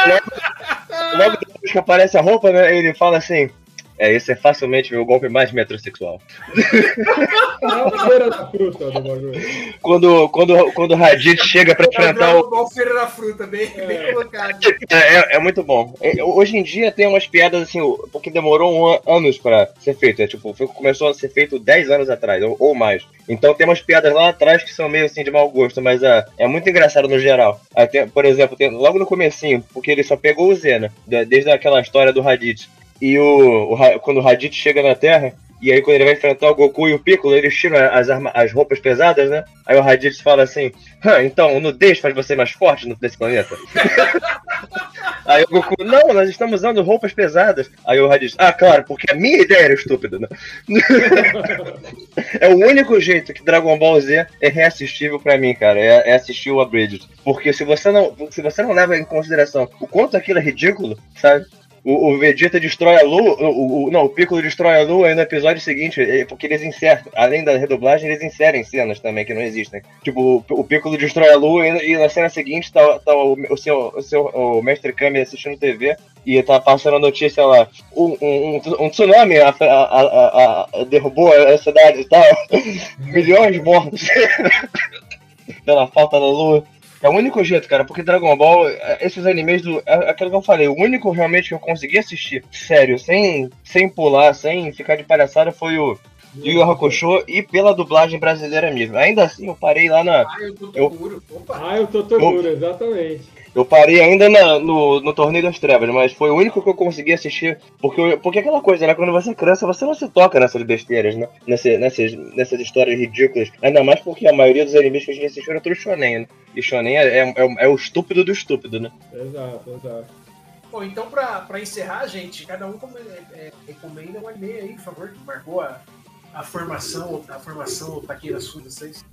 logo, logo depois que aparece a roupa, né? Ele fala assim, é, esse é facilmente meu golpe mais metrosexual. É feira da fruta do bagulho. Quando, quando, quando o Raditz chega pra enfrentar o Ball Feira da Fruta, bem, bem colocado. É, é- é muito bom. É, hoje em dia tem umas piadas assim, o- porque demorou um an- anos pra ser feito. É, tipo, começou a ser feito 10 anos atrás, ou, ou mais. Então tem umas piadas lá atrás que são meio assim de mau gosto, mas é, é muito engraçado no geral. Tem- por exemplo, tem, logo no comecinho, porque ele só pegou o Z, né? da- Desde aquela história do Raditz. E o, o quando o Raditz chega na Terra, e aí quando ele vai enfrentar o Goku e o Piccolo, eles tiram as, arma- as roupas pesadas, né? Aí o Raditz fala assim, "Hã, então nudez faz você mais forte nesse planeta? Aí o Goku, não, nós estamos usando roupas pesadas. Aí o Raditz, ah, claro, porque a minha ideia era estúpida, né? é o único jeito que Dragon Ball Z é reassistível pra mim, cara, é, é assistir o Abridged. Porque se você, não, se você não leva em consideração o quanto aquilo é ridículo, sabe? O, o Vegeta destrói a Lu, o, o- não, o Piccolo destrói a Lu aí no episódio seguinte, é porque eles inserem, além da redublagem, eles inserem cenas também que não existem. Tipo, o, o Piccolo destrói a Lu e, e na cena seguinte tá, tá o, o seu, o seu o Mestre Kami assistindo TV e tá passando a notícia lá, um, um, um- tsunami a- a- a- derrubou a cidade e tal, milhões mortos pela falta da lua. É o único jeito, cara, porque Dragon Ball, esses animes do. É aquilo que eu falei, o único realmente que eu consegui assistir, sério, sem, sem pular, sem ficar de palhaçada, foi o Yu Yu Hakusho e pela dublagem brasileira mesmo. Ainda assim, eu parei lá na. Ah, eu tô Eu-. Opa. Ah, eu tô Toguro, exatamente. Eu parei ainda na- no, no Torneio das Trevas, mas foi o único que eu consegui assistir. Porque, porque aquela coisa, né? Quando você é criança, você não se toca nessas besteiras, né? Nesse, nessas, nessas histórias ridículas. Ainda mais porque a maioria dos animes que a gente assistiu era tudo shonen, né? E shonen é, é, é o- é o estúpido do estúpido, né? Exato, exato. Bom, então pra, pra encerrar, gente, cada um come- é, é, recomenda um anime aí, por favor, que marcou a, a formação, a formação taqueira sul de vocês.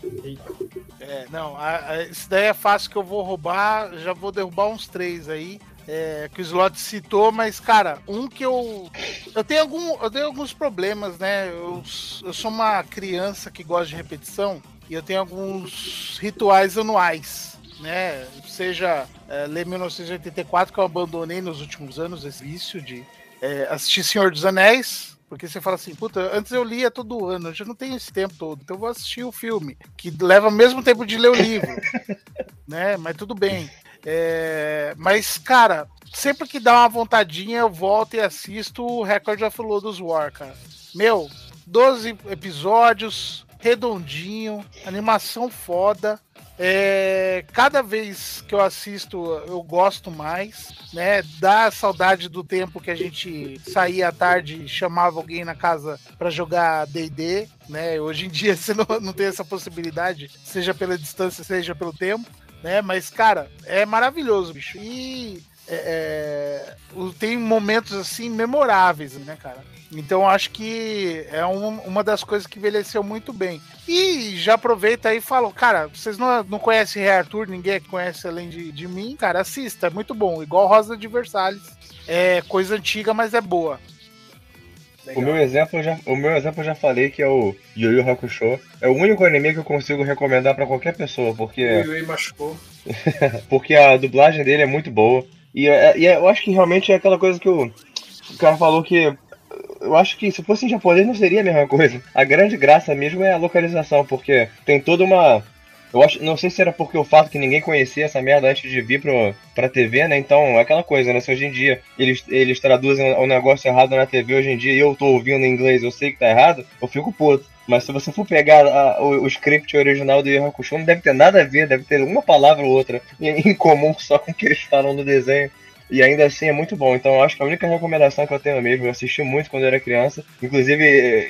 É, não, a, a, isso daí é fácil que eu vou roubar, já vou derrubar uns três aí. É, que o Slot citou, mas, cara, um que eu. Eu tenho, algum, eu tenho alguns problemas, né? Eu, eu sou uma criança que gosta de repetição e eu tenho alguns rituais anuais, né? Seja é, ler 1984, que eu abandonei nos últimos anos, esse vício de é, assistir Senhor dos Anéis, porque você fala assim, puta, antes eu lia todo ano, eu já não tenho esse tempo todo, então eu vou assistir o filme, que leva o mesmo tempo de ler o livro, né? Mas tudo bem. É, mas, cara, sempre que dá uma vontadinha, eu volto e assisto o Record of Lodoss War, cara. Meu, 12 episódios, redondinho, animação foda. É, cada vez que eu assisto, eu gosto mais, né? Dá saudade do tempo que a gente saía à tarde e chamava alguém na casa para jogar D&D, né? Hoje em dia você não, não tem essa possibilidade, seja pela distância, seja pelo tempo, né? Mas, cara, é maravilhoso, bicho. E é, é, tem momentos assim memoráveis, né, cara? Então acho que é um, uma das coisas que envelheceu muito bem. E já aproveita aí e fala, cara, vocês não, não conhecem Rei Arthur, ninguém conhece além de, de mim, cara, assista, é muito bom. Igual Rosa de Versalhes. É coisa antiga, mas é boa. O meu, exemplo eu já, o meu exemplo eu já falei que é o Yu Yu Hakusho. É o único anime que eu consigo recomendar para qualquer pessoa, porque. O Yui machucou. porque a dublagem dele é muito boa. E, e eu acho que realmente é aquela coisa que o, o cara falou que eu acho que se fosse em japonês não seria a mesma coisa. A grande graça mesmo é a localização, porque tem toda uma. Eu acho, não sei se era porque o fato que ninguém conhecia essa merda antes de vir pro, pra TV, né? Então, é aquela coisa, né? Se hoje em dia eles, eles traduzem o negócio errado na TV hoje em dia e eu tô ouvindo em inglês, eu sei que tá errado, eu fico puto. Mas se você for pegar a, o, o, script original do Yu não deve ter nada a ver, deve ter uma palavra ou outra em comum só com o que eles falam no desenho. E ainda assim é muito bom. Então eu acho que a única recomendação que eu tenho mesmo, eu assisti muito quando eu era criança. Inclusive,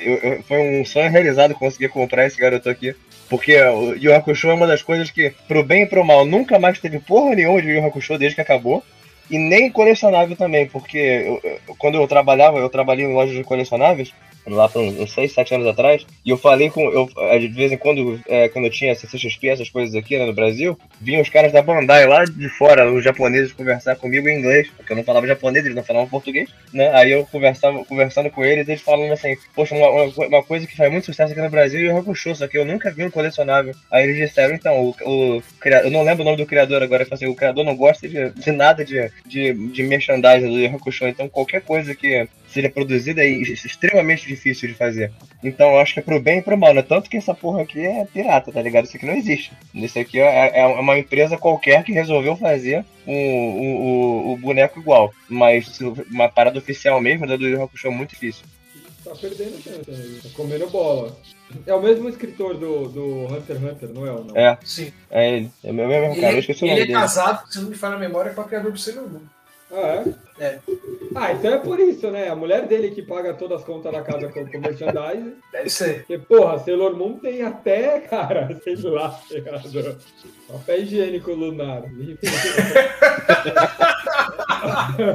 eu, eu, foi um sonho realizado conseguir comprar esse garoto aqui. Porque o Yu é uma das coisas que, pro bem e pro mal, nunca mais teve porra nenhuma de Yu desde que acabou. E nem colecionável também, porque eu, quando eu trabalhava, eu trabalhei em lojas de colecionáveis, lá para uns 6, 7 anos atrás, e eu falei com. Eu, de vez em quando, é, quando eu tinha CCXP, essas coisas aqui né, no Brasil, vinham os caras da Bandai lá de fora, os japoneses, conversar comigo em inglês, porque eu não falava japonês, eles não falavam português, né? Aí eu conversava, conversando com eles, eles falando assim, poxa, uma, uma coisa que faz muito sucesso aqui no Brasil é o Hakusho, só que eu nunca vi um colecionável. Aí eles disseram, então, o, o eu não lembro o nome do criador agora, assim, o criador não gosta de, de nada de, de, de merchandising do Hakusho, então qualquer coisa que seja produzida é extremamente difícil de fazer. Então eu acho que é pro bem e pro mal, né? Tanto que essa porra aqui é pirata, tá ligado? Isso aqui não existe. Isso aqui é, é uma empresa qualquer que resolveu fazer o, o, o, boneco igual. Mas uma parada oficial mesmo da do Yu Hakusho é muito difícil. Tá perdendo tempo aí, tá comendo bola. É o mesmo escritor do, do Hunter x Hunter, não é? Ou não? É. Sim. É ele. É o mesmo cara. Eu esqueci o nome Ele é dele. casado, se não me falha a memória, com a criador do Sailor Moon. Ah, é? É. Ah, então é por isso, né? A mulher dele que paga todas as contas da casa com, com merchandising. Deve ser. Porque, porra, Sailor Moon tem até, cara, sei lá, papel higiênico lunar.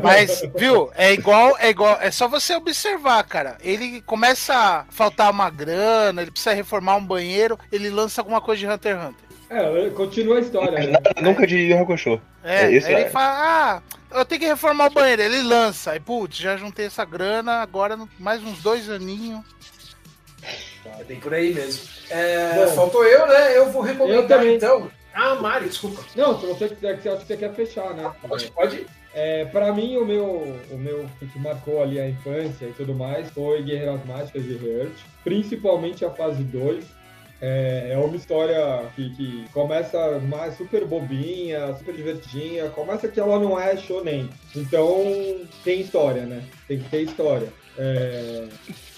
Mas, viu, é igual, é igual, é só você observar, cara. Ele começa a faltar uma grana, ele precisa reformar um banheiro, ele lança alguma coisa de Hunter x Hunter. É, continua a história. né? Nada, nunca de Hakusho. É, É, isso aí ele é. fala, ah, eu tenho que reformar o banheiro. Ele lança, aí, putz, já juntei essa grana, agora mais uns dois aninhos. É bem por aí mesmo. É, Bom. faltou eu, né? Eu vou Eu recomendar também. então. Ah, Mari, desculpa. Não, se você quiser, que eu acho que você quer fechar, né? Pode, pode? É, pra mim, o meu, o meu que marcou ali a infância e tudo mais foi Guerreiras Mágicas de Heart, principalmente a fase 2. É, é uma história que, que começa mais super bobinha, super divertidinha, começa que ela não é shonen. Então tem história, né? Tem que ter história. É,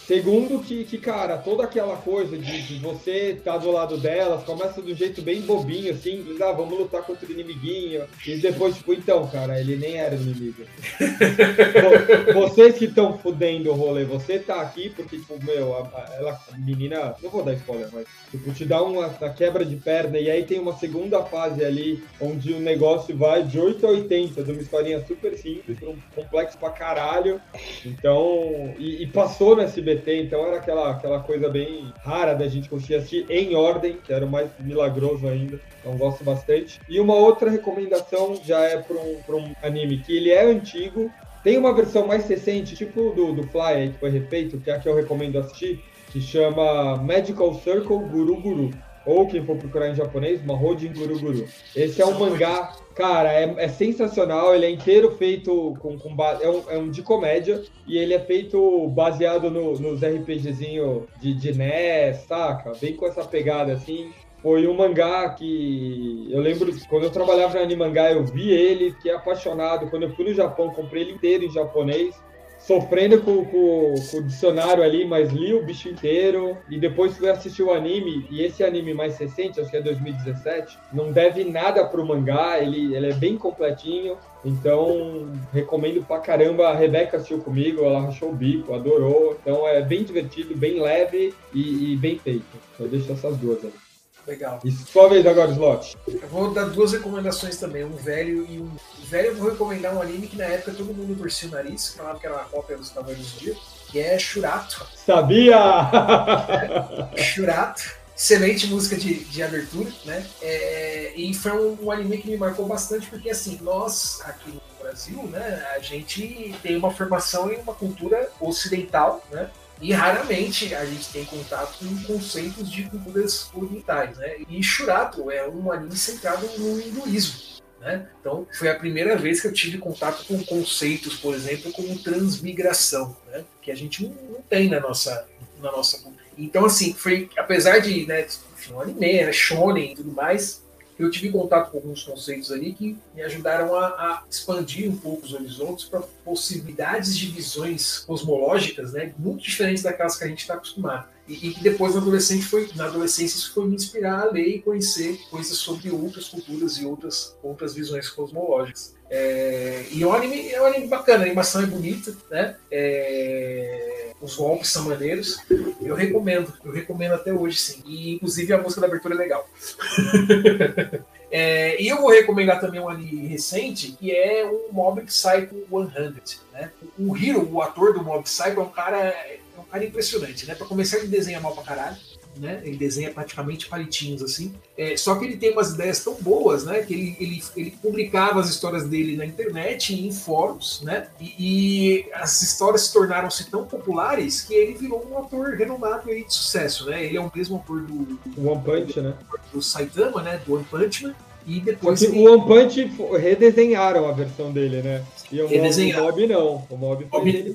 Segundo, que, que, cara, toda aquela coisa de, de você estar do lado delas começa de um jeito bem bobinho, simples. Ah, vamos lutar contra o inimiguinho. E depois, tipo, então, cara, ele nem era inimigo. Vo- Vocês que estão fudendo o rolê, você tá aqui porque, tipo, meu, a, a- ela, a menina. Não vou dar spoiler, mas Tipo, te dá uma, uma quebra de perna e aí tem uma segunda fase ali onde o negócio vai de 8 a 80, de uma historinha super simples um complexo pra caralho. Então, e, e passou no SBT, então era aquela, aquela coisa bem rara da gente conseguir assistir em ordem, que era o mais milagroso ainda. Então gosto bastante. E uma outra recomendação já é para um, um anime que ele é antigo, tem uma versão mais recente, tipo do, do Fly aí, que foi refeito, que é a que eu recomendo assistir, que chama Magical Circle Guru Guru. Ou quem for procurar em japonês, Mahojin Guru Guru. Esse é um mangá, cara, é, é sensacional. Ele é inteiro feito com. com é, um, é um de comédia. E ele é feito baseado no, nos RPGzinho de, de NES, saca? Bem com essa pegada assim. Foi um mangá que eu lembro quando eu trabalhava na Animangá, eu vi ele, fiquei apaixonado. Quando eu fui no Japão, comprei ele inteiro em japonês, sofrendo com, com- com o dicionário ali, mas li o bicho inteiro. E depois fui assistir o anime, e esse anime mais recente, acho que é 2017, não deve nada pro mangá, ele, ele é bem completinho. Então, recomendo pra caramba. A Rebeca assistiu comigo, ela rachou o bico, adorou. Então, é bem divertido, bem leve e, e bem feito. Eu deixo essas duas aí. Legal. E sua vez agora, Slot. Eu vou dar duas recomendações também, um velho e um. O velho eu vou recomendar um anime que na época todo mundo torcia o nariz, falava que era uma cópia dos Cavaleiros do Zodíaco, que é Shurato. Sabia! Shurato. Excelente música de, de abertura, né? É, e foi um, um anime que me marcou bastante, porque assim, nós aqui no Brasil, né, a gente tem uma formação em uma cultura ocidental, né? E raramente a gente tem contato com conceitos de culturas orientais, né? E Shurato é um anime centrado no hinduísmo. Né? Então, foi a primeira vez que eu tive contato com conceitos, por exemplo, como transmigração, né? que a gente não, não tem na nossa, na nossa. Então, assim, foi, apesar de, né, enfim, um anime, shonen e tudo mais, eu tive contato com alguns conceitos ali que me ajudaram a, a expandir um pouco os horizontes para possibilidades de visões cosmológicas, né, muito diferentes daquelas que a gente está acostumado. E, e que depois na adolescência, foi, na adolescência isso foi me inspirar a ler e conhecer coisas sobre outras culturas e outras, outras visões cosmológicas. É, e é um, anime, é um anime bacana, a animação é bonita, né? É, os golpes são maneiros. Eu recomendo, eu recomendo até hoje, sim. E inclusive a música da abertura é legal. É, e eu vou recomendar também um anime recente, que é o Mob Psycho 100. Né? O Hiro, o ator do Mob Psycho, é um cara, é um cara impressionante. Né? Para começar, ele desenha mal pra caralho. Né? Ele desenha praticamente palitinhos assim. É, só que ele tem umas ideias tão boas, né? Que ele, ele, ele publicava as histórias dele na internet, em fóruns, né? E, e as histórias se tornaram-se tão populares que ele virou um ator renomado aí de sucesso, né? Ele é o mesmo ator do, One Punch, né? do Saitama, né? Do One Punch Man. E depois ele- o One Punch redesenharam a versão dele, né? E o Mob, o Redesenharam. Mob não. O Mob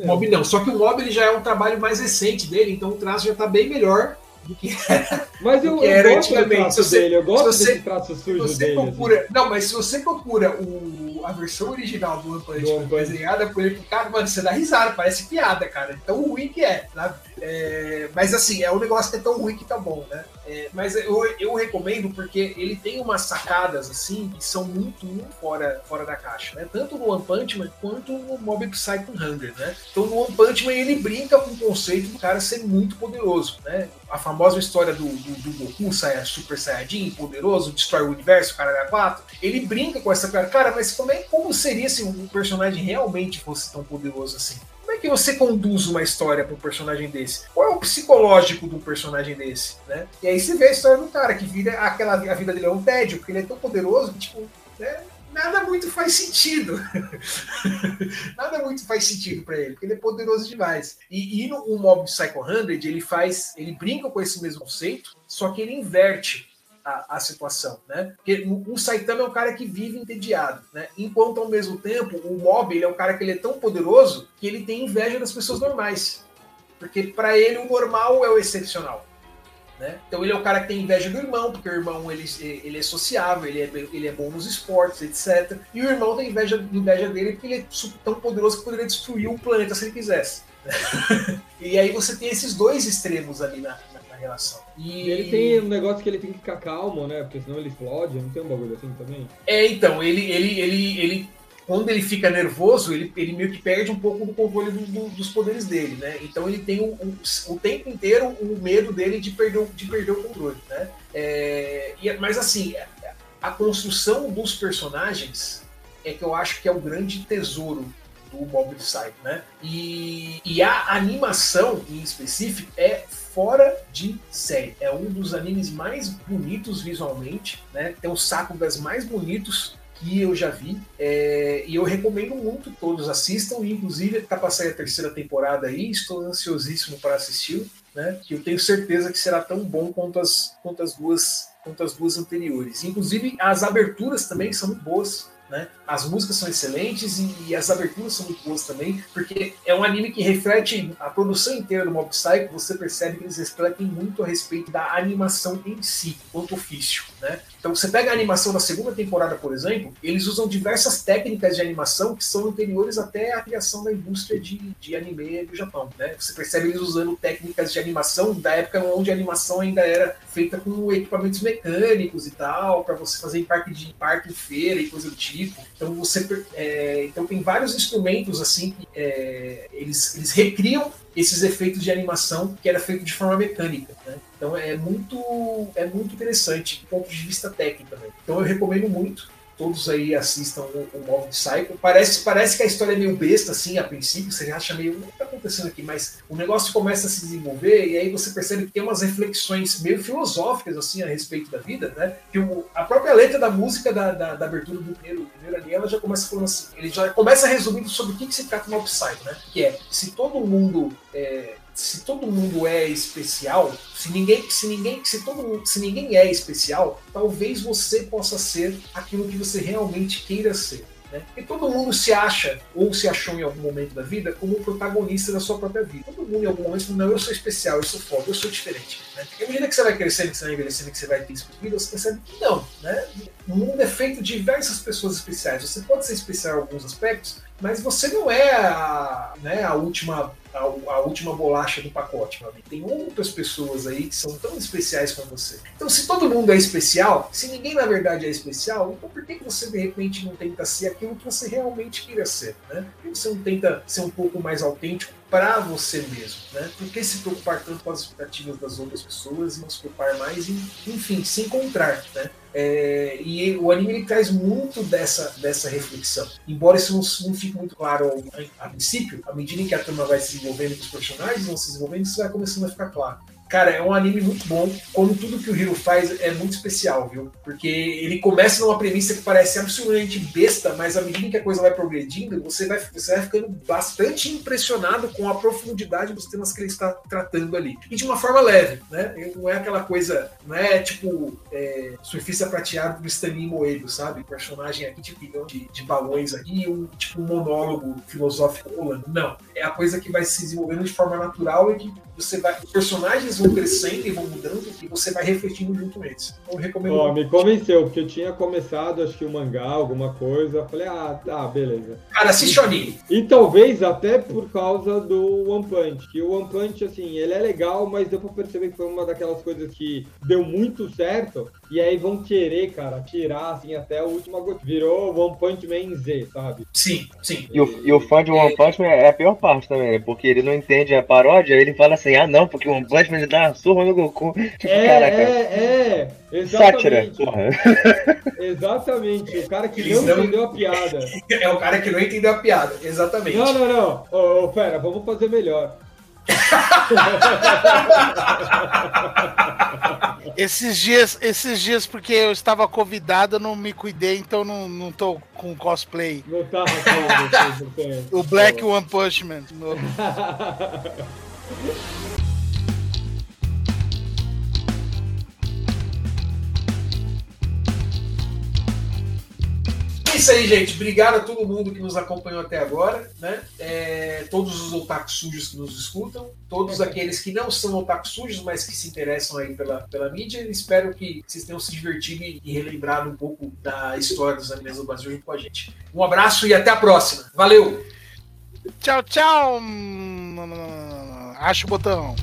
Mob, não. Só que o Mob ele já é um trabalho mais recente dele, então o traço já tá bem melhor do que Mas eu, que eu era gosto do antigamente. Se você- dele, eu gosto se você- traço sujo você dele. assim. procura. Não, mas se você procura o, a versão original do One Punch Man desenhada por ele, cara, mano, você dá risada, parece piada, cara. Tão ruim que é, sabe? É, mas assim, é um negócio que é tão ruim que tá bom, né? É, mas eu, eu recomendo porque ele tem umas sacadas assim que são muito, fora, fora da caixa, né? Tanto no One Punch Man quanto no Mob Psycho 100, né? Então no One Punch Man ele brinca com o conceito do cara ser muito poderoso, né? A famosa história do, do, do Goku, Saia, Super Saiyajin, poderoso, destrói o universo, cara da 4. Ele brinca com essa cara, cara, mas como, é, como seria se um personagem realmente fosse tão poderoso assim? Como é que você conduz uma história para um personagem desse? Qual é o psicológico de um personagem desse, né? E aí você vê a história do cara que vira aquela a vida dele é um tédio, porque ele é tão poderoso que tipo, né, nada muito faz sentido. nada muito faz sentido para ele, porque ele é poderoso demais. E, e no o Mob Psycho 100, ele faz, ele brinca com esse mesmo conceito, só que ele inverte a, a situação, né? Porque o, o Saitama é um cara que vive entediado, né? Enquanto ao mesmo tempo o Mob ele é um cara que ele é tão poderoso que ele tem inveja das pessoas normais, porque para ele o normal é o excepcional. Né? Então ele é o cara que tem inveja do irmão, porque o irmão ele, ele é sociável, ele é, ele é bom nos esportes, etc. E o irmão tem inveja, inveja dele porque ele é tão poderoso que poderia destruir o planeta se ele quisesse. e aí você tem esses dois extremos ali na relação. E ele tem um negócio que ele tem que ficar calmo, né? Porque senão ele explode, não tem um bagulho assim também? É, então, ele, ele, ele, ele quando ele fica nervoso, ele, ele meio que perde um pouco do controle do- do- dos poderes dele, né? Então ele tem o, o, o tempo inteiro o medo dele de perder, o- de perder o controle, né? É, e- mas assim, a construção dos personagens é que eu acho que é o grande tesouro do Mob Psycho, né? E, e a animação em específico é fora de série. É um dos animes mais bonitos visualmente, né? Tem um Sakugas mais bonitos que eu já vi. É, e eu recomendo muito todos assistam. E, inclusive, tá para sair a terceira temporada aí. Estou ansiosíssimo para assistir, né? Que eu tenho certeza que será tão bom quanto as, quanto as duas quanto as duas anteriores. Inclusive, as aberturas também são muito boas. Né? As músicas são excelentes e, as aberturas são muito boas também, porque é um anime que reflete a produção inteira do Mob Psycho. Você percebe que eles refletem muito a respeito da animação em si, quanto ofício. Né? Então, você pega a animação da segunda temporada, por exemplo, eles usam diversas técnicas de animação que são anteriores até à criação da indústria de, de anime do Japão. Né? Você percebe eles usando técnicas de animação da época onde a animação ainda era feita com equipamentos mecânicos e tal, para você fazer em parque de parque feira e coisa do tipo. Então você é, então tem vários instrumentos assim que é, eles, eles recriam esses efeitos de animação que era feito de forma mecânica. Né? Então é muito é muito interessante do ponto de vista técnico também. Então eu recomendo muito. Todos aí assistam o, o Mob Psycho. Parece, parece que a história é meio besta, assim, a princípio. Você acha meio. O que está acontecendo aqui? Mas o negócio começa a se desenvolver e aí você percebe que tem umas reflexões meio filosóficas, assim, a respeito da vida, né? Que o, a própria letra da música da, da, da abertura do primeiro, primeiro ali, ela já começa falando assim. Ele já começa resumindo sobre o que, que se trata o Mob Psycho, né? Que é se todo mundo. É, se todo mundo é especial, se ninguém, se ninguém, se todo mundo, se ninguém é especial, talvez você possa ser aquilo que você realmente queira ser. Né? E todo mundo se acha, ou se achou em algum momento da vida, como protagonista da sua própria vida. Todo mundo em algum momento fala, não, eu sou especial, eu sou foda, eu sou diferente. Né? E à medida que você vai crescendo, que você vai envelhecendo, que você vai ter vida, você percebe que não. Né? O mundo é feito de diversas pessoas especiais. Você pode ser especial em alguns aspectos, mas você não é a, né, a última a, a, última bolacha do pacote, meu amigo. Tem outras pessoas aí que são tão especiais como você. Então, se todo mundo é especial, se ninguém na verdade é especial, então por que, você de repente não tenta ser aquilo que você realmente queira ser? Né? Por que você não tenta ser um pouco mais autêntico para você mesmo? Né? Por que se preocupar tanto com as expectativas das outras pessoas e não se preocupar mais em, enfim, se encontrar? Né? É, e o anime ele traz muito dessa, dessa reflexão. Embora isso não, não fique muito claro a, princípio, à medida em que a turma vai se desenvolvendo, que os personagens vão se desenvolvendo, isso vai começando a ficar claro. Cara, é um anime muito bom. Como tudo que o Hiro faz é muito especial, viu? Porque ele começa numa premissa que parece absolutamente besta, mas à medida que a coisa vai progredindo, você vai, você vai ficando bastante impressionado com a profundidade dos temas que ele está tratando ali. E de uma forma leve, né? Não é aquela coisa, não é tipo é, surfista prateado do Stanley Moedo, sabe? Personagem aqui tipo de, de balões aqui, um tipo um monólogo filosófico rolando. Não. É a coisa que vai se desenvolvendo de forma natural e que você vai. Os personagens vão crescendo e vão mudando e você vai refletindo junto com eles. Então, eu recomendo. Ó, me convenceu, porque eu tinha começado, acho que o mangá, alguma coisa. Falei, ah, tá, beleza. Cara, assiste o anime. E talvez até por causa do One Punch. Que o One Punch, assim, ele é legal, mas deu pra perceber que foi uma daquelas coisas que deu muito certo. E aí vão querer, cara, tirar, assim, até a última gota. Virou One Punch Man Z, sabe? Sim, sim. E o, e o fã de One Punch Man é a pior parte também, né? Porque ele não entende a paródia, ele fala assim, ah não, porque o One Punch Man ele dá uma surra no Goku. Tipo, É, caraca. é, é. Sátira, Exatamente. porra. Exatamente. O cara que Eles não não- entendeu a piada. É o cara que não entendeu a piada. Exatamente. Não, não, não. Ô, ô, pera, vamos fazer melhor. Esses dias, esses dias, porque eu estava convidado, eu não me cuidei, então não, não tô com cosplay. Não tava tem. O Black One Punch Man. É isso aí, gente. Obrigado a todo mundo que nos acompanhou até agora, né? É, todos os otakus sujos que nos escutam, todos aqueles que não são otakus sujos, mas que se interessam aí pela, pela mídia. Espero que vocês tenham se divertido e, relembrado um pouco da história dos animes do Brasil junto com a gente. Um abraço e até a próxima. Valeu! Tchau, tchau. Acha o botão.